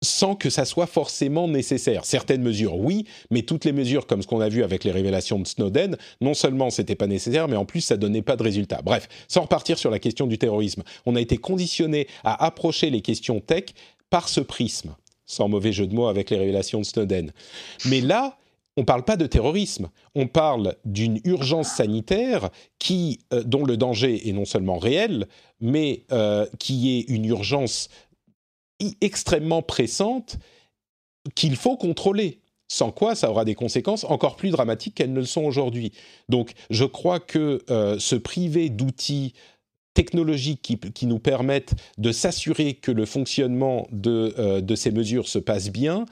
sans que ça soit forcément nécessaire. Certaines mesures, oui, mais toutes les mesures, comme ce qu'on a vu avec les révélations de Snowden, non seulement c'était pas nécessaire, mais en plus ça donnait pas de résultat. Bref, sans repartir sur la question du terrorisme, on a été conditionné à approcher les questions tech par ce prisme, sans mauvais jeu de mots avec les révélations de Snowden. Mais là, on parle pas de terrorisme, on parle d'une urgence sanitaire qui, euh, dont le danger est non seulement réel, mais euh, qui est une urgence extrêmement pressante qu'il faut contrôler. Sans quoi, ça aura des conséquences encore plus dramatiques qu'elles ne le sont aujourd'hui. Donc, je crois que euh, se priver d'outils technologiques qui, nous permettent de s'assurer que le fonctionnement de, euh, de ces mesures se passe bien,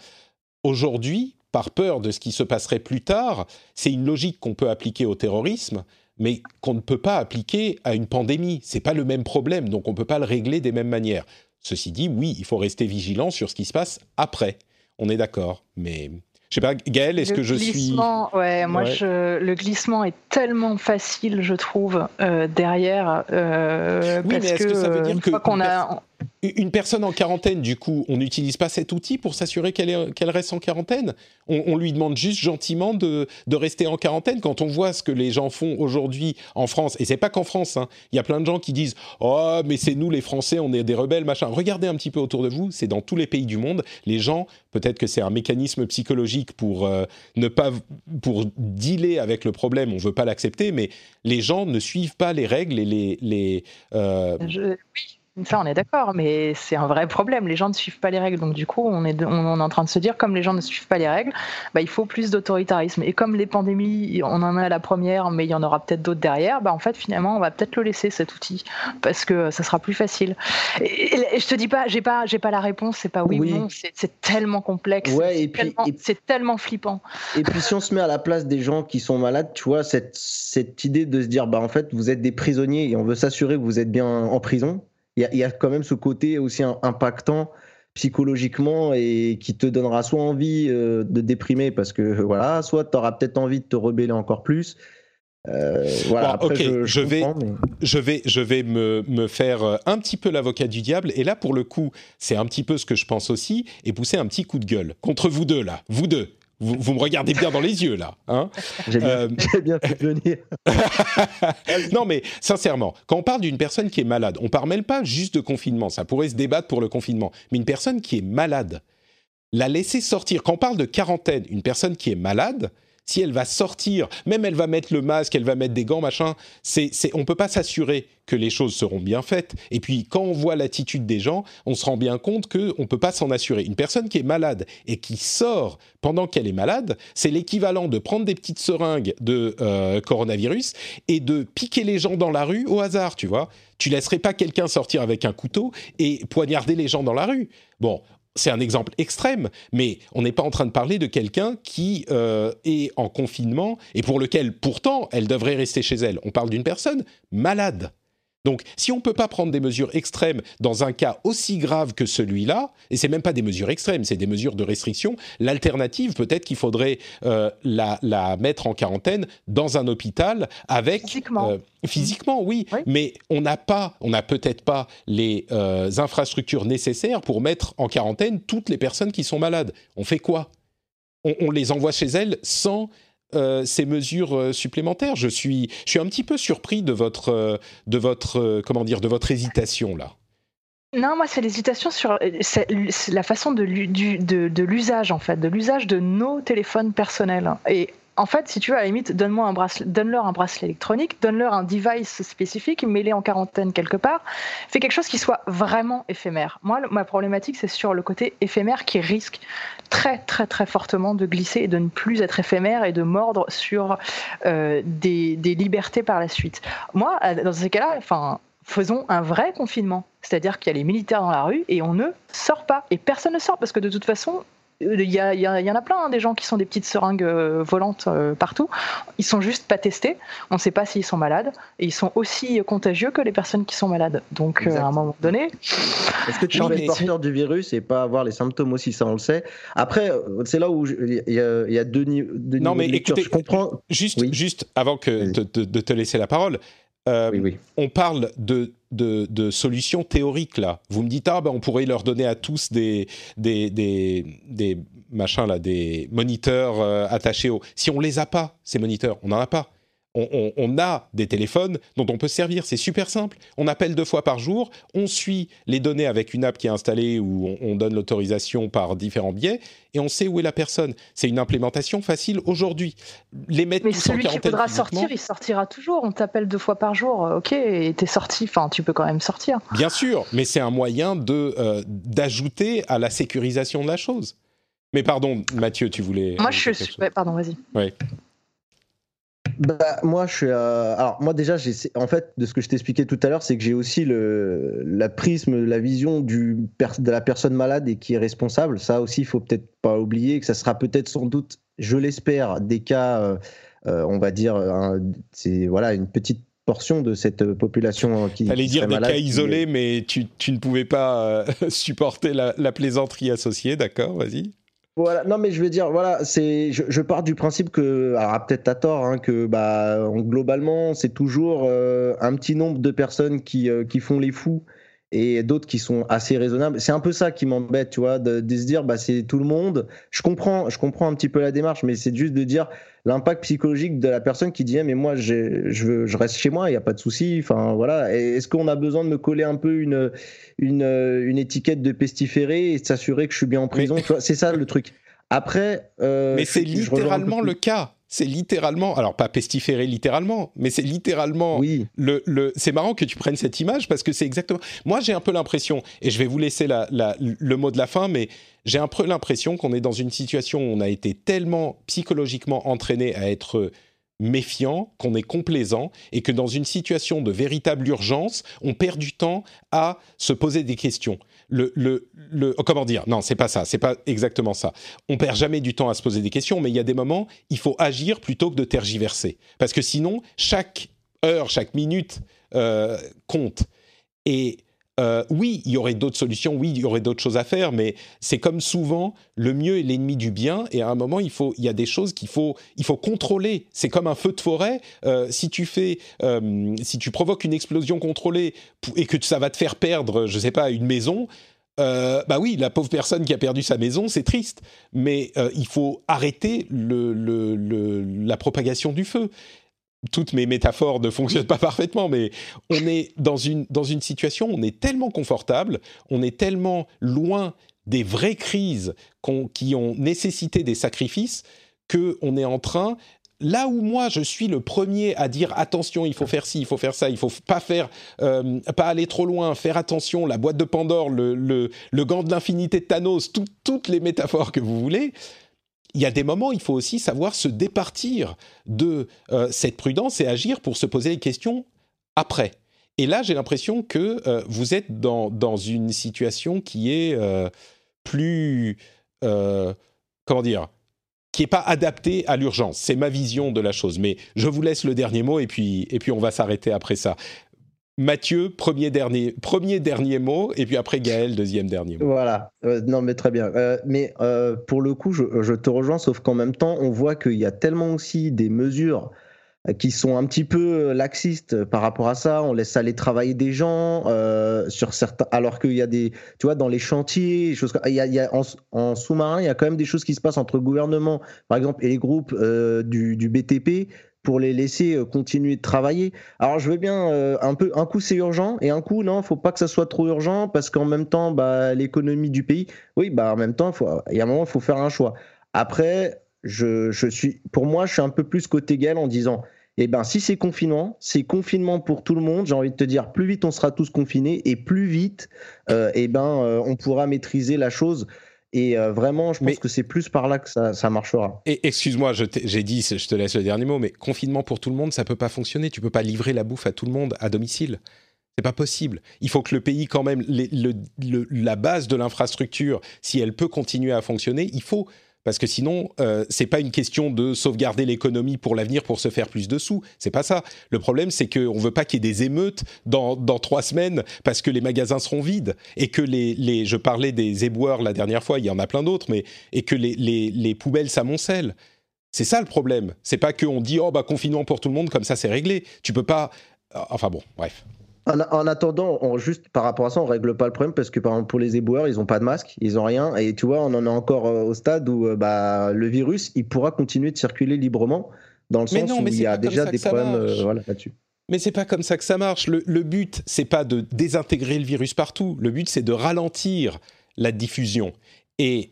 aujourd'hui, par peur de ce qui se passerait plus tard, c'est une logique qu'on peut appliquer au terrorisme, mais qu'on ne peut pas appliquer à une pandémie. C'est pas le même problème, donc on ne peut pas le régler des mêmes manières. Ceci dit, oui, il faut rester vigilant sur ce qui se passe après. On est d'accord, mais je sais pas, Gaël, est-ce que je suis. Ouais, moi, Je, le glissement est tellement facile, je trouve, euh, derrière. Euh, oui, mais est-ce que, ça veut dire que qu'on a une personne en quarantaine, du coup, on n'utilise pas cet outil pour s'assurer qu'elle reste en quarantaine? On, lui demande juste gentiment de, rester en quarantaine. Quand on voit ce que les gens font aujourd'hui en France, et c'est pas qu'en France, hein, il y a plein de gens qui disent Oh, mais c'est nous les Français, on est des rebelles, machin. Regardez un petit peu autour de vous, c'est dans tous les pays du monde. Les gens, peut-être que c'est un mécanisme psychologique pour euh, ne pas. pour dealer avec le problème, on veut pas l'accepter, mais les gens ne suivent pas les règles et les. les euh, ça, on est d'accord, mais c'est un vrai problème. Les gens ne suivent pas les règles. Donc, du coup, on est, on est en train de se dire, comme les gens ne suivent pas les règles, bah, il faut plus d'autoritarisme. Et comme les pandémies, on en a la première, mais il y en aura peut-être d'autres derrière, bah, en fait, finalement, on va peut-être le laisser, cet outil, parce que ça sera plus facile. Et, je te dis pas, j'ai pas, j'ai pas la réponse, c'est pas oui, ou non, c'est tellement complexe. Ouais, et c'est tellement flippant. Et puis, si on se met à la place des gens qui sont malades, tu vois, cette, cette idée de se dire, bah, en fait, vous êtes des prisonniers et on veut s'assurer que vous êtes bien en prison il y, a quand même ce côté aussi impactant psychologiquement et qui te donnera soit envie euh, de déprimer parce que voilà, soit tu auras peut-être envie de te rebeller encore plus. Euh, voilà, ok, je, vais, je vais, je vais me, me faire euh, un petit peu l'avocat du diable. Et là, pour le coup, c'est un petit peu ce que je pense aussi, et pousser un petit coup de gueule contre vous deux là, vous deux. Vous, me regardez bien dans les yeux là. Hein J'ai bien, euh, bien, fait venir. non mais sincèrement, quand on parle d'une personne qui est malade, on parle même pas juste de confinement. Ça pourrait se débattre pour le confinement, mais une personne qui est malade. la laisser sortir. Quand on parle de quarantaine, une personne qui est malade, si elle va sortir, même elle va mettre le masque, elle va mettre des gants, machin, c'est, c'est, on peut pas s'assurer que les choses seront bien faites. Et puis, quand on voit l'attitude des gens, on se rend bien compte qu'on ne peut pas s'en assurer. Une personne qui est malade et qui sort pendant qu'elle est malade, c'est l'équivalent de prendre des petites seringues de euh, coronavirus et de piquer les gens dans la rue au hasard, tu vois. Tu laisserais pas quelqu'un sortir avec un couteau et poignarder les gens dans la rue. Bon, c'est un exemple extrême, mais on n'est pas en train de parler de quelqu'un qui euh, est en confinement et pour lequel pourtant elle devrait rester chez elle. On parle d'une personne malade. Donc, si on ne peut pas prendre des mesures extrêmes dans un cas aussi grave que celui-là, et c'est même pas des mesures extrêmes, c'est des mesures de restriction, l'alternative, peut-être qu'il faudrait euh, la, mettre en quarantaine dans un hôpital avec physiquement, euh, physiquement oui, mais on n'a pas, on n'a peut-être pas les euh, infrastructures nécessaires pour mettre en quarantaine toutes les personnes qui sont malades. On fait quoi? On, les envoie chez elles sans euh, ces mesures euh, supplémentaires. Je suis, je suis un petit peu surpris de votre, euh, de votre, comment dire, de votre hésitation là. Non, moi, c'est l'hésitation sur la façon de, de l'usage, en fait, de l'usage de nos téléphones personnels. Et en fait, si tu veux, à la limite, donne-leur un bracelet électronique, donne-leur un device spécifique, mets-les en quarantaine quelque part, fais quelque chose qui soit vraiment éphémère. Moi, ma problématique, c'est sur le côté éphémère qui risque très, très, très fortement de glisser et de ne plus être éphémère et de mordre sur euh, des, des libertés par la suite. Moi, dans ces cas-là, enfin, faisons un vrai confinement. C'est-à-dire qu'il y a les militaires dans la rue et on ne sort pas. Et personne ne sort parce que de toute façon, il y, y, en a plein, hein, des gens qui sont des petites seringues euh, volantes euh, partout. Ils sont juste pas testés. On ne sait pas s'ils sont malades. Et ils sont aussi contagieux que les personnes qui sont malades. Donc, euh, à un moment donné. Est-ce que tu es oui, porteur du virus et pas avoir les symptômes aussi Ça, on le sait. Après, c'est là où il y, a deux, niveaux. Non, mais écoutez, je comprends. Juste, juste avant que de, te laisser la parole, on parle de de, solutions théoriques là. Vous me dites ah ben on pourrait leur donner à tous des des, des, machins là, des moniteurs euh, attachés au. Si on les a pas ces moniteurs, on n'en a pas on, a des téléphones dont on peut se servir. C'est super simple. On appelle deux fois par jour, on suit les données avec une app qui est installée où on, donne l'autorisation par différents biais et on sait où est la personne. C'est une implémentation facile aujourd'hui. Les mettre Mais celui qui voudra sortir, il sortira toujours. On t'appelle deux fois par jour, ok, et t'es sorti. Enfin, tu peux quand même sortir. Bien sûr, mais c'est un moyen de euh, d'ajouter à la sécurisation de la chose. Mais pardon, Mathieu, tu voulais. Moi, je suis. pardon, vas-y. Bah, moi, je suis. Euh, alors, moi, déjà, en fait, de ce que je t'expliquais tout à l'heure, c'est que j'ai aussi le, la prisme, la vision du, de la personne malade et qui est responsable. Ça aussi, il faut peut-être pas oublier que ça sera peut-être sans doute, je l'espère, des cas, euh, euh, on va dire, c'est voilà, une petite portion de cette population qui. Allez dire des cas isolés, mais tu, tu, ne pouvais pas supporter la, la plaisanterie associée, d'accord Vas-y. Voilà, non mais je veux dire, voilà, c'est, je, pars du principe que, alors peut-être à tort, hein, que bah globalement c'est toujours euh, un petit nombre de personnes qui, euh, qui font les fous et d'autres qui sont assez raisonnables. C'est un peu ça qui m'embête, tu vois, de, se dire, bah, c'est tout le monde. Je comprends, je comprends un petit peu la démarche, mais c'est juste de dire l'impact psychologique de la personne qui dit, eh, mais moi, je, veux, je reste chez moi, il n'y a pas de souci. Enfin, voilà. Est-ce qu'on a besoin de me coller un peu une, une, une étiquette de pestiféré et s'assurer que je suis bien en prison C'est ça le truc. Après. Euh, mais c'est littéralement le cas c'est littéralement, alors pas pestiféré littéralement, mais c'est littéralement. Oui. Le, le, c'est marrant que tu prennes cette image parce que c'est exactement. Moi, j'ai un peu l'impression, et je vais vous laisser la, la, le mot de la fin, mais j'ai un peu l'impression qu'on est dans une situation où on a été tellement psychologiquement entraîné à être méfiant, qu'on est complaisant et que dans une situation de véritable urgence, on perd du temps à se poser des questions le, oh, comment dire? Non, c'est pas ça. C'est pas exactement ça. On perd jamais du temps à se poser des questions, mais il y a des moments, il faut agir plutôt que de tergiverser, parce que sinon, chaque heure, chaque minute euh, compte. Et euh, oui, il y aurait d'autres solutions, oui, il y aurait d'autres choses à faire, mais c'est comme souvent, le mieux est l'ennemi du bien, et à un moment, il, faut, il y a des choses qu'il faut, il faut contrôler. C'est comme un feu de forêt. Euh, si tu fais, euh, si tu provoques une explosion contrôlée et que ça va te faire perdre, je sais pas, une maison, bah oui, la pauvre personne qui a perdu sa maison, c'est triste, mais il faut arrêter la propagation du feu toutes mes métaphores ne fonctionnent pas parfaitement, mais on est dans une, dans une situation, on est tellement confortable, on est tellement loin des vraies crises qui ont nécessité des sacrifices qu'on est en train là où moi je suis le premier à dire attention, il faut faire ci, il faut faire ça, il faut pas faire, euh, pas aller trop loin, faire attention, la boîte de Pandore, le, le, gant de l'infinité de Thanos, toutes les métaphores que vous voulez. Il y a des moments, il faut aussi savoir se départir de euh, cette prudence et agir pour se poser les questions après. Et là, j'ai l'impression que euh, vous êtes dans, dans, une situation qui est plus, comment dire, qui n'est pas adapté à l'urgence. C'est ma vision de la chose. Mais je vous laisse le dernier mot et puis, et puis on va s'arrêter après ça. Mathieu, premier dernier, premier dernier mot, et puis après Gaël, deuxième dernier mot. Voilà, euh, non mais très bien. Euh, mais euh, pour le coup, je, te rejoins, sauf qu'en même temps, on voit qu'il y a tellement aussi des mesures qui sont un petit peu laxistes par rapport à ça. On laisse aller travailler des gens sur certains, alors qu'il y a des, tu vois, dans les chantiers, il y a, en, sous-marin, il y a quand même des choses qui se passent entre le gouvernement, par exemple, et les groupes du, BTP pour les laisser euh, continuer de travailler. Alors je veux bien euh, un peu, un coup c'est urgent et un coup non, faut pas que ça soit trop urgent parce qu'en même temps, bah, l'économie du pays, oui, bah en même temps, faut, il y a un moment, il faut faire un choix. Après, je, je, suis, pour moi, je suis un peu plus côté Gaël en disant, eh ben, si c'est confinement, c'est confinement pour tout le monde. J'ai envie de te dire, plus vite on sera tous confinés et plus vite, euh, eh ben, on pourra maîtriser la chose. Et euh, vraiment, je pense que c'est plus par là que ça, ça marchera. Et excuse-moi, j'ai dit, je te laisse le dernier mot, mais confinement pour tout le monde, ça peut pas fonctionner. Tu peux pas livrer la bouffe à tout le monde à domicile. C'est pas possible. Il faut que le pays, quand même, la base de l'infrastructure, si elle peut continuer à fonctionner, il faut parce que sinon, euh, c'est pas une question de sauvegarder l'économie pour l'avenir pour se faire plus de sous. C'est pas ça. Le problème, c'est qu'on veut pas qu'il y ait des émeutes dans, dans trois semaines parce que les magasins seront vides et que les, les je parlais des éboueurs la dernière fois, il y en a plein d'autres, mais et que les, les, les poubelles s'amoncellent. C'est ça le problème. C'est pas qu'on dit oh bah confinement pour tout le monde comme ça c'est réglé. Tu peux pas. Enfin bon, bref. En, attendant, on, juste par rapport à ça, on règle pas le problème parce que par exemple pour les éboueurs, ils ont pas de masque, ils ont rien, et tu vois, on en est encore euh, au stade où euh, bah, le virus, il pourra continuer de circuler librement dans le sens où il y a déjà des problèmes euh, là-dessus. Mais c'est pas comme ça que ça marche. Le, le but, c'est pas de désintégrer le virus partout. Le but, c'est de ralentir la diffusion. Et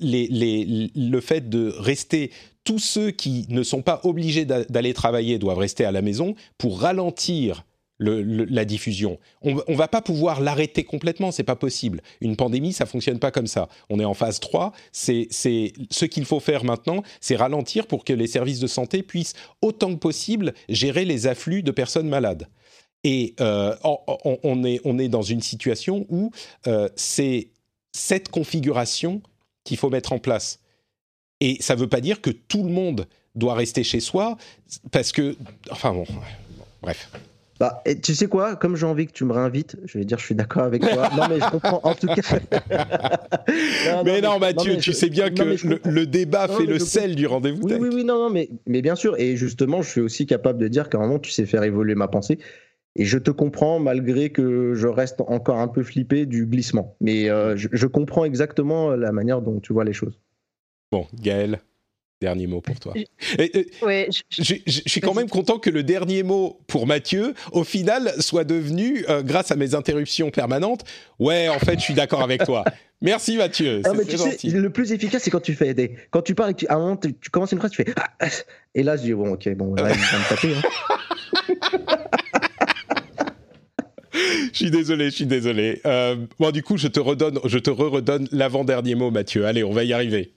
les, les, le fait de rester tous ceux qui ne sont pas obligés d'aller travailler doivent rester à la maison pour ralentir la diffusion. On ne va pas pouvoir l'arrêter complètement, c'est pas possible. Une pandémie, ça fonctionne pas comme ça. On est en phase 3, c'est ce qu'il faut faire maintenant, c'est ralentir pour que les services de santé puissent autant que possible gérer les afflux de personnes malades. Et euh, on, est, dans une situation où euh, c'est cette configuration qu'il faut mettre en place. Et ça ne veut pas dire que tout le monde doit rester chez soi, parce que... Enfin bon, bref. Bah, et tu sais quoi Comme j'ai envie que tu me réinvites, je vais dire je suis d'accord avec toi. non, mais je comprends. En tout cas. mais non, Mathieu, tu sais bien que le, débat fait le sel du rendez-vous. Oui, oui, oui, non, non, mais, mais bien sûr. Et justement, je suis aussi capable de dire qu'à un moment, tu sais faire évoluer ma pensée. Et je te comprends malgré que je reste encore un peu flippé du glissement. Mais euh, je, je comprends exactement la manière dont tu vois les choses. Bon, Gaël dernier mot pour toi. je, suis quand même content que le dernier mot pour Mathieu, au final, soit devenu, euh, grâce à mes interruptions permanentes, ouais, en fait, je suis d'accord avec toi. Merci Mathieu. Ah, le plus efficace, c'est quand tu fais des. Quand tu parles et que tu, à un moment, tu, commences une phrase, tu fais. Ah, ah. Et là, je dis, bon, ok, bon, là, il va me taper. Hein. je suis désolé, je suis désolé. Euh, bon, du coup, je te redonne, je te re-redonne l'avant-dernier mot, Mathieu. Allez, on va y arriver.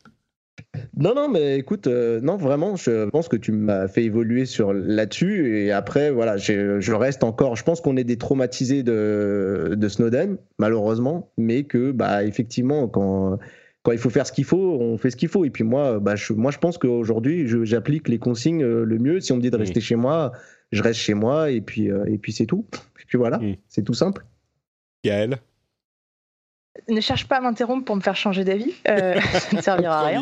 Non, non, mais écoute, euh, non, vraiment, je pense que tu m'as fait évoluer sur là-dessus. Et après, voilà, je reste encore. Je pense qu'on est des traumatisés de, de, Snowden, malheureusement, mais que, bah, effectivement, quand, quand il faut faire ce qu'il faut, on fait ce qu'il faut. Et puis moi, bah, je, moi, je pense qu'aujourd'hui, j'applique les consignes euh, le mieux. Si on me dit de rester chez moi, je reste chez moi, et puis, euh, et puis c'est tout. Et puis voilà, c'est tout simple. Gaël ne cherche pas à m'interrompre pour me faire changer d'avis, euh, ça ne servira à rien.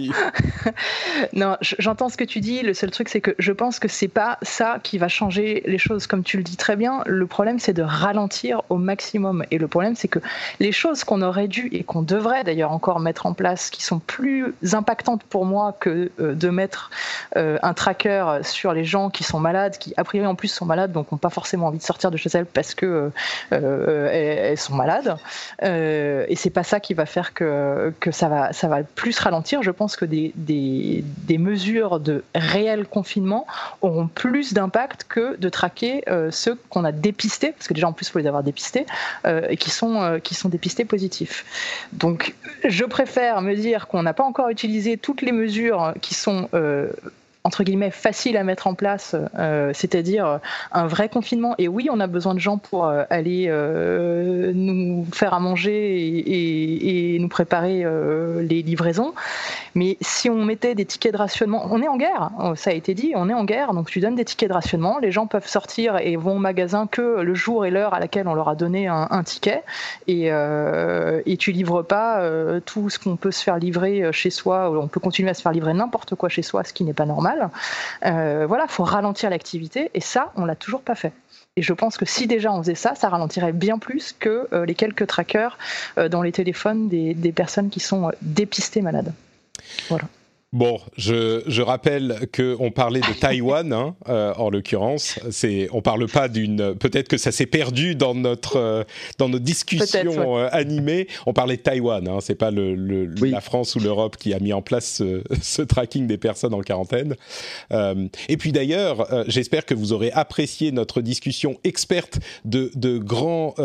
non, j'entends ce que tu dis. Le seul truc, c'est que je pense que c'est pas ça qui va changer les choses, comme tu le dis très bien. Le problème, c'est de ralentir au maximum. Et le problème, c'est que les choses qu'on aurait dû et qu'on devrait d'ailleurs encore mettre en place, qui sont plus impactantes pour moi que euh, de mettre euh, un tracker sur les gens qui sont malades, qui a priori en plus sont malades, donc n'ont pas forcément envie de sortir de chez elles parce que elles, sont malades. et c'est pas ça qui va faire que, que ça, va, ça va plus ralentir. Je pense que des, des, des mesures de réel confinement auront plus d'impact que de traquer euh, ceux qu'on a dépistés, parce que déjà en plus il faut les avoir dépistés, euh, et qui sont, euh, qui sont dépistés positifs. Donc je préfère me dire qu'on n'a pas encore utilisé toutes les mesures qui sont entre guillemets facile à mettre en place, euh, c'est-à-dire euh, un vrai confinement. Et oui, on a besoin de gens pour euh, aller nous faire à manger et, nous préparer les livraisons. Mais si on mettait des tickets de rationnement, on est en guerre, ça a été dit, on est en guerre, donc tu donnes des tickets de rationnement, les gens peuvent sortir et vont au magasin que le jour et l'heure à laquelle on leur a donné un, ticket, et, et tu livres pas tout ce qu'on peut se faire livrer chez soi, on peut continuer à se faire livrer n'importe quoi chez soi, ce qui n'est pas normal. Euh, voilà, faut ralentir l'activité et ça, on l'a toujours pas fait. Et je pense que si déjà on faisait ça, ça ralentirait bien plus que euh, les quelques trackers euh, dans les téléphones des, des personnes qui sont dépistées malades. Voilà. Bon, je, je rappelle qu'on parlait de Taïwan, hein, euh, en l'occurrence. C'est, on parle pas d'une. Peut-être que ça s'est perdu dans notre euh, dans nos discussions euh, animées. On parlait de Taïwan. Hein, c'est pas le, le la France ou l'Europe qui a mis en place ce, ce tracking des personnes en quarantaine. Euh, et puis d'ailleurs, euh, j'espère que vous aurez apprécié notre discussion experte de, de grands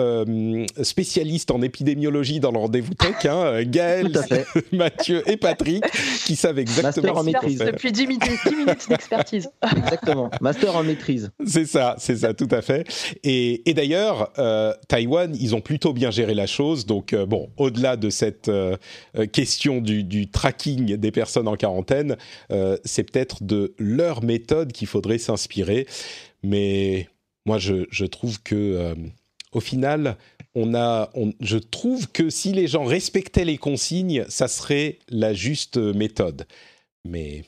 spécialistes en épidémiologie dans le rendez-vous tech, hein, Gaël, Mathieu et Patrick, qui savent exactement Master en maîtrise. Depuis 10 minutes, d'expertise. Exactement. Master en maîtrise. C'est ça, c'est ça, tout à fait. Et, d'ailleurs, euh, Taïwan, ils ont plutôt bien géré la chose. Donc, euh, bon, au-delà de cette euh, question du, tracking des personnes en quarantaine, c'est peut-être de leur méthode qu'il faudrait s'inspirer. Mais moi, je, je trouve que, au final, on a, je trouve que si les gens respectaient les consignes, ça serait la juste méthode. Mais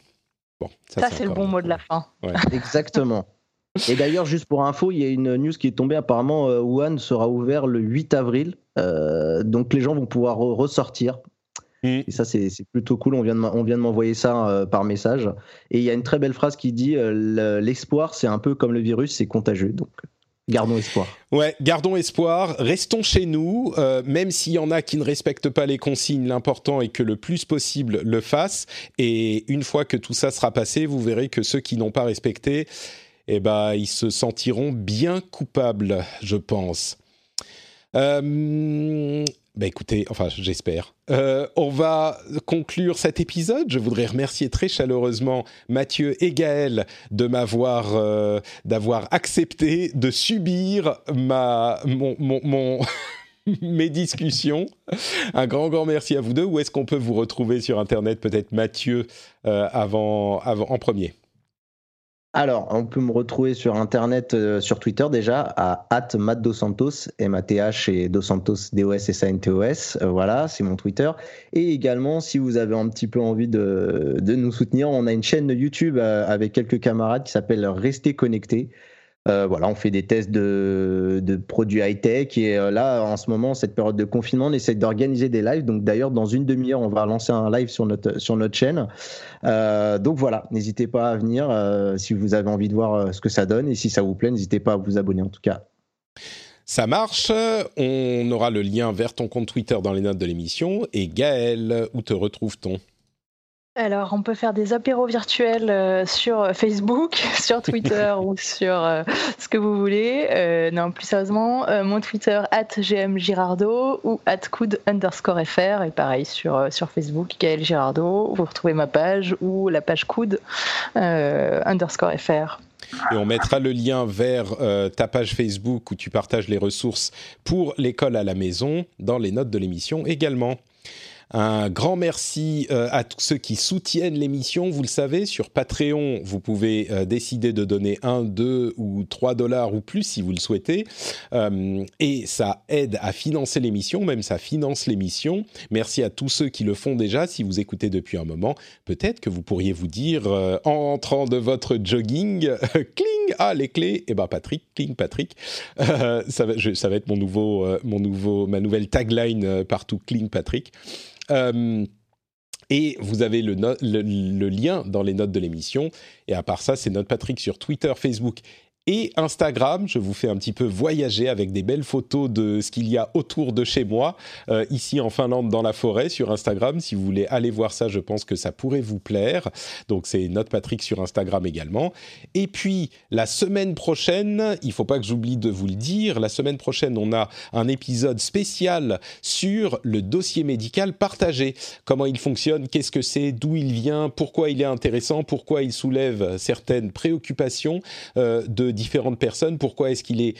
bon, ça, c'est le bon mot de la fin. Exactement. Et d'ailleurs, juste pour info, il y a une news qui est tombée. Apparemment, euh, Wuhan sera ouvert le 8 avril. Euh, donc les gens vont pouvoir ressortir. Mm. Et ça, c'est plutôt cool. On vient de m'envoyer ça euh, par message. Et il y a une très belle phrase qui dit L'espoir, c'est un peu comme le virus, c'est contagieux. Donc Gardons espoir. Ouais, gardons espoir. Restons chez nous, euh, même s'il y en a qui ne respectent pas les consignes. L'important est que le plus possible le fassent. Et une fois que tout ça sera passé, vous verrez que ceux qui n'ont pas respecté, eh ben, ils se sentiront bien coupables, je pense. Euh, bah écoutez, enfin j'espère. Euh, on va conclure cet épisode. Je voudrais remercier très chaleureusement Mathieu et Gaël de m'avoir, euh, d'avoir accepté de subir ma, mon, mon, mes discussions. Un grand, grand merci à vous deux. Où est-ce qu'on peut vous retrouver sur Internet? Peut-être Mathieu euh, avant, avant, en premier. Alors, on peut me retrouver sur Internet, euh, sur Twitter déjà, à @matdosantos, M-A-T-H et Dos Santos, D-O-S-S-A-N-T-O-S. Euh, voilà, c'est mon Twitter. Et également, si vous avez un petit peu envie de, de nous soutenir, on a une chaîne YouTube euh, avec quelques camarades qui s'appelle Rester Connecté. Euh, voilà, on fait des tests de, produits high-tech et euh, là, en ce moment, cette période de confinement, on essaie d'organiser des lives. Donc d'ailleurs, dans une demi-heure, on va lancer un live sur notre, sur notre chaîne. Euh, donc voilà, n'hésitez pas à venir si vous avez envie de voir ce que ça donne et si ça vous plaît, n'hésitez pas à vous abonner en tout cas. Ça marche. On aura le lien vers ton compte Twitter dans les notes de l'émission. Et Gaël, où te retrouve-t-on? Alors, on peut faire des apéros virtuels euh, sur Facebook, sur Twitter ou sur euh, ce que vous voulez. Euh, non, plus sérieusement, mon Twitter, at gmgirardo ou at underscore fr. Et pareil, sur, sur Facebook, Gaël Girardo. Vous retrouvez ma page ou la page coud underscore fr. Et on mettra le lien vers ta page Facebook où tu partages les ressources pour l'école à la maison dans les notes de l'émission également. Un grand merci euh, à tous ceux qui soutiennent l'émission. Vous le savez, sur Patreon, vous pouvez euh, décider de donner 1, 2 ou 3 dollars ou plus si vous le souhaitez. Euh, et ça aide à financer l'émission, même ça finance l'émission. Merci à tous ceux qui le font déjà. Si vous écoutez depuis un moment, peut-être que vous pourriez vous dire, en entrant de votre jogging, cling, ah les clés, et eh ben Patrick, cling Patrick. ça, va, ça va être mon nouveau, mon nouveau, ma nouvelle tagline partout, cling Patrick. Euh, et vous avez le, le, lien dans les notes de l'émission. Et à part ça, c'est notre Patrick sur Twitter, Facebook et Instagram. Je vous fais un petit peu voyager avec des belles photos de ce qu'il y a autour de chez moi, euh, ici en Finlande, dans la forêt, sur Instagram. Si vous voulez aller voir ça, je pense que ça pourrait vous plaire. Donc c'est Note Patrick sur Instagram également. Et puis la semaine prochaine, il faut pas que j'oublie de vous le dire, la semaine prochaine, on a un épisode spécial sur le dossier médical partagé. Comment il fonctionne, qu'est-ce que c'est, d'où il vient, pourquoi il est intéressant, pourquoi il soulève certaines préoccupations euh, de différentes personnes, pourquoi est-ce qu'il est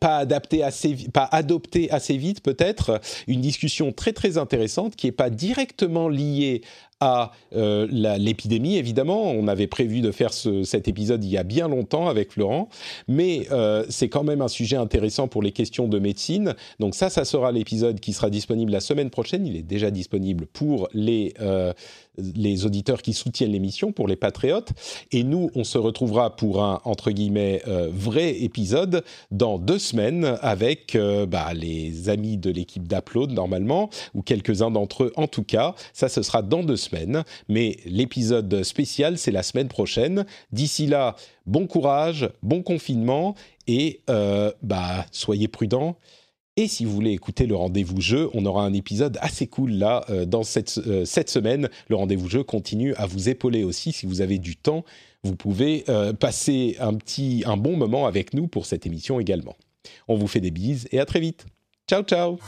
pas adapté assez, pas adopté assez vite peut-être, une discussion très très intéressante qui n'est pas directement liée à euh, l'épidémie, évidemment. On avait prévu de faire cet épisode il y a bien longtemps avec Florent, mais euh, c'est quand même un sujet intéressant pour les questions de médecine. Donc ça, ça sera l'épisode qui sera disponible la semaine prochaine. Il est déjà disponible pour les, euh, les auditeurs qui soutiennent l'émission, pour les patriotes. Et nous, on se retrouvera pour un, entre guillemets, vrai épisode dans deux semaines avec bah, les amis de l'équipe d'Upload, normalement, ou quelques-uns d'entre eux en tout cas. Ça, ce sera dans deux semaines mais l'épisode spécial, c'est la semaine prochaine. D'ici là, bon courage, bon confinement et euh, bah, soyez prudents. Et si vous voulez écouter le rendez-vous jeu, on aura un épisode assez cool là euh, dans cette, euh, cette semaine. Le rendez-vous jeu continue à vous épauler aussi si vous avez du temps. Vous pouvez passer un petit, un bon moment avec nous pour cette émission également. On vous fait des bises et à très vite. Ciao ciao.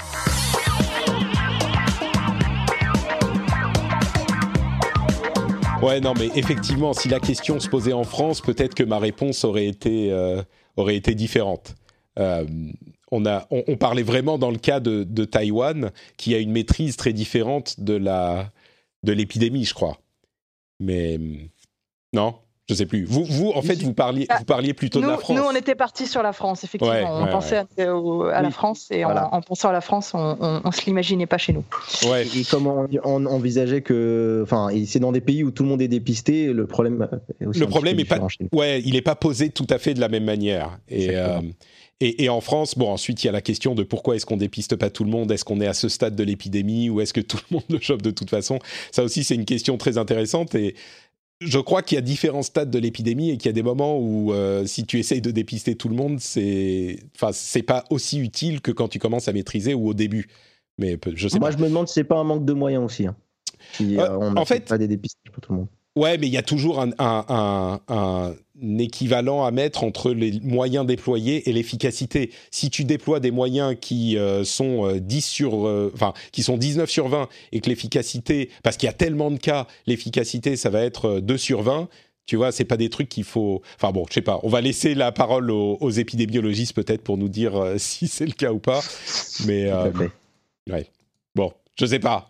Ouais, non, mais effectivement, si la question se posait en France, peut-être que ma réponse aurait été, euh, aurait été différente. On, a, on, parlait vraiment dans le cas de, de, Taïwan, qui a une maîtrise très différente de la de l'épidémie, je crois. Mais non, je sais plus. Vous, vous en fait, vous parliez, vous parliez plutôt de la France. Nous, on était partis sur la France, effectivement. on pensait à, la France et en, pensant à la France, on, ne se l'imaginait pas chez nous. Ouais. Et, comme on, envisageait que, enfin, c'est dans des pays où tout le monde est dépisté, le problème. Est aussi le problème est pas, ouais, il n'est pas posé tout à fait de la même manière. Euh, et, et, en France, bon, ensuite, il y a la question de pourquoi est-ce qu'on dépiste pas tout le monde? Est-ce qu'on est à ce stade de l'épidémie ou est-ce que tout le monde le chope de toute façon? Ça aussi, c'est une question très intéressante et je crois qu'il y a différents stades de l'épidémie et qu'il y a des moments où euh, si tu essayes de dépister tout le monde, c'est enfin c'est pas aussi utile que quand tu commences à maîtriser ou au début. Mais je sais Moi, je me demande si c'est pas un manque de moyens aussi. Hein. Euh, on en fait, pas des dépistages pour tout le monde. Ouais, mais il y a toujours un, équivalent à mettre entre les moyens déployés et l'efficacité. Si tu déploies des moyens qui euh, sont 10 euh, sur, euh, enfin, qui sont 19 sur 20 et que l'efficacité, parce qu'il y a tellement de cas, l'efficacité, ça va être 2 sur 20. Tu vois, c'est pas des trucs qu'il faut. Enfin bon, je sais pas. On va laisser la parole aux, épidémiologistes peut-être pour nous dire si c'est le cas ou pas. Mais ouais. Bon, je sais pas.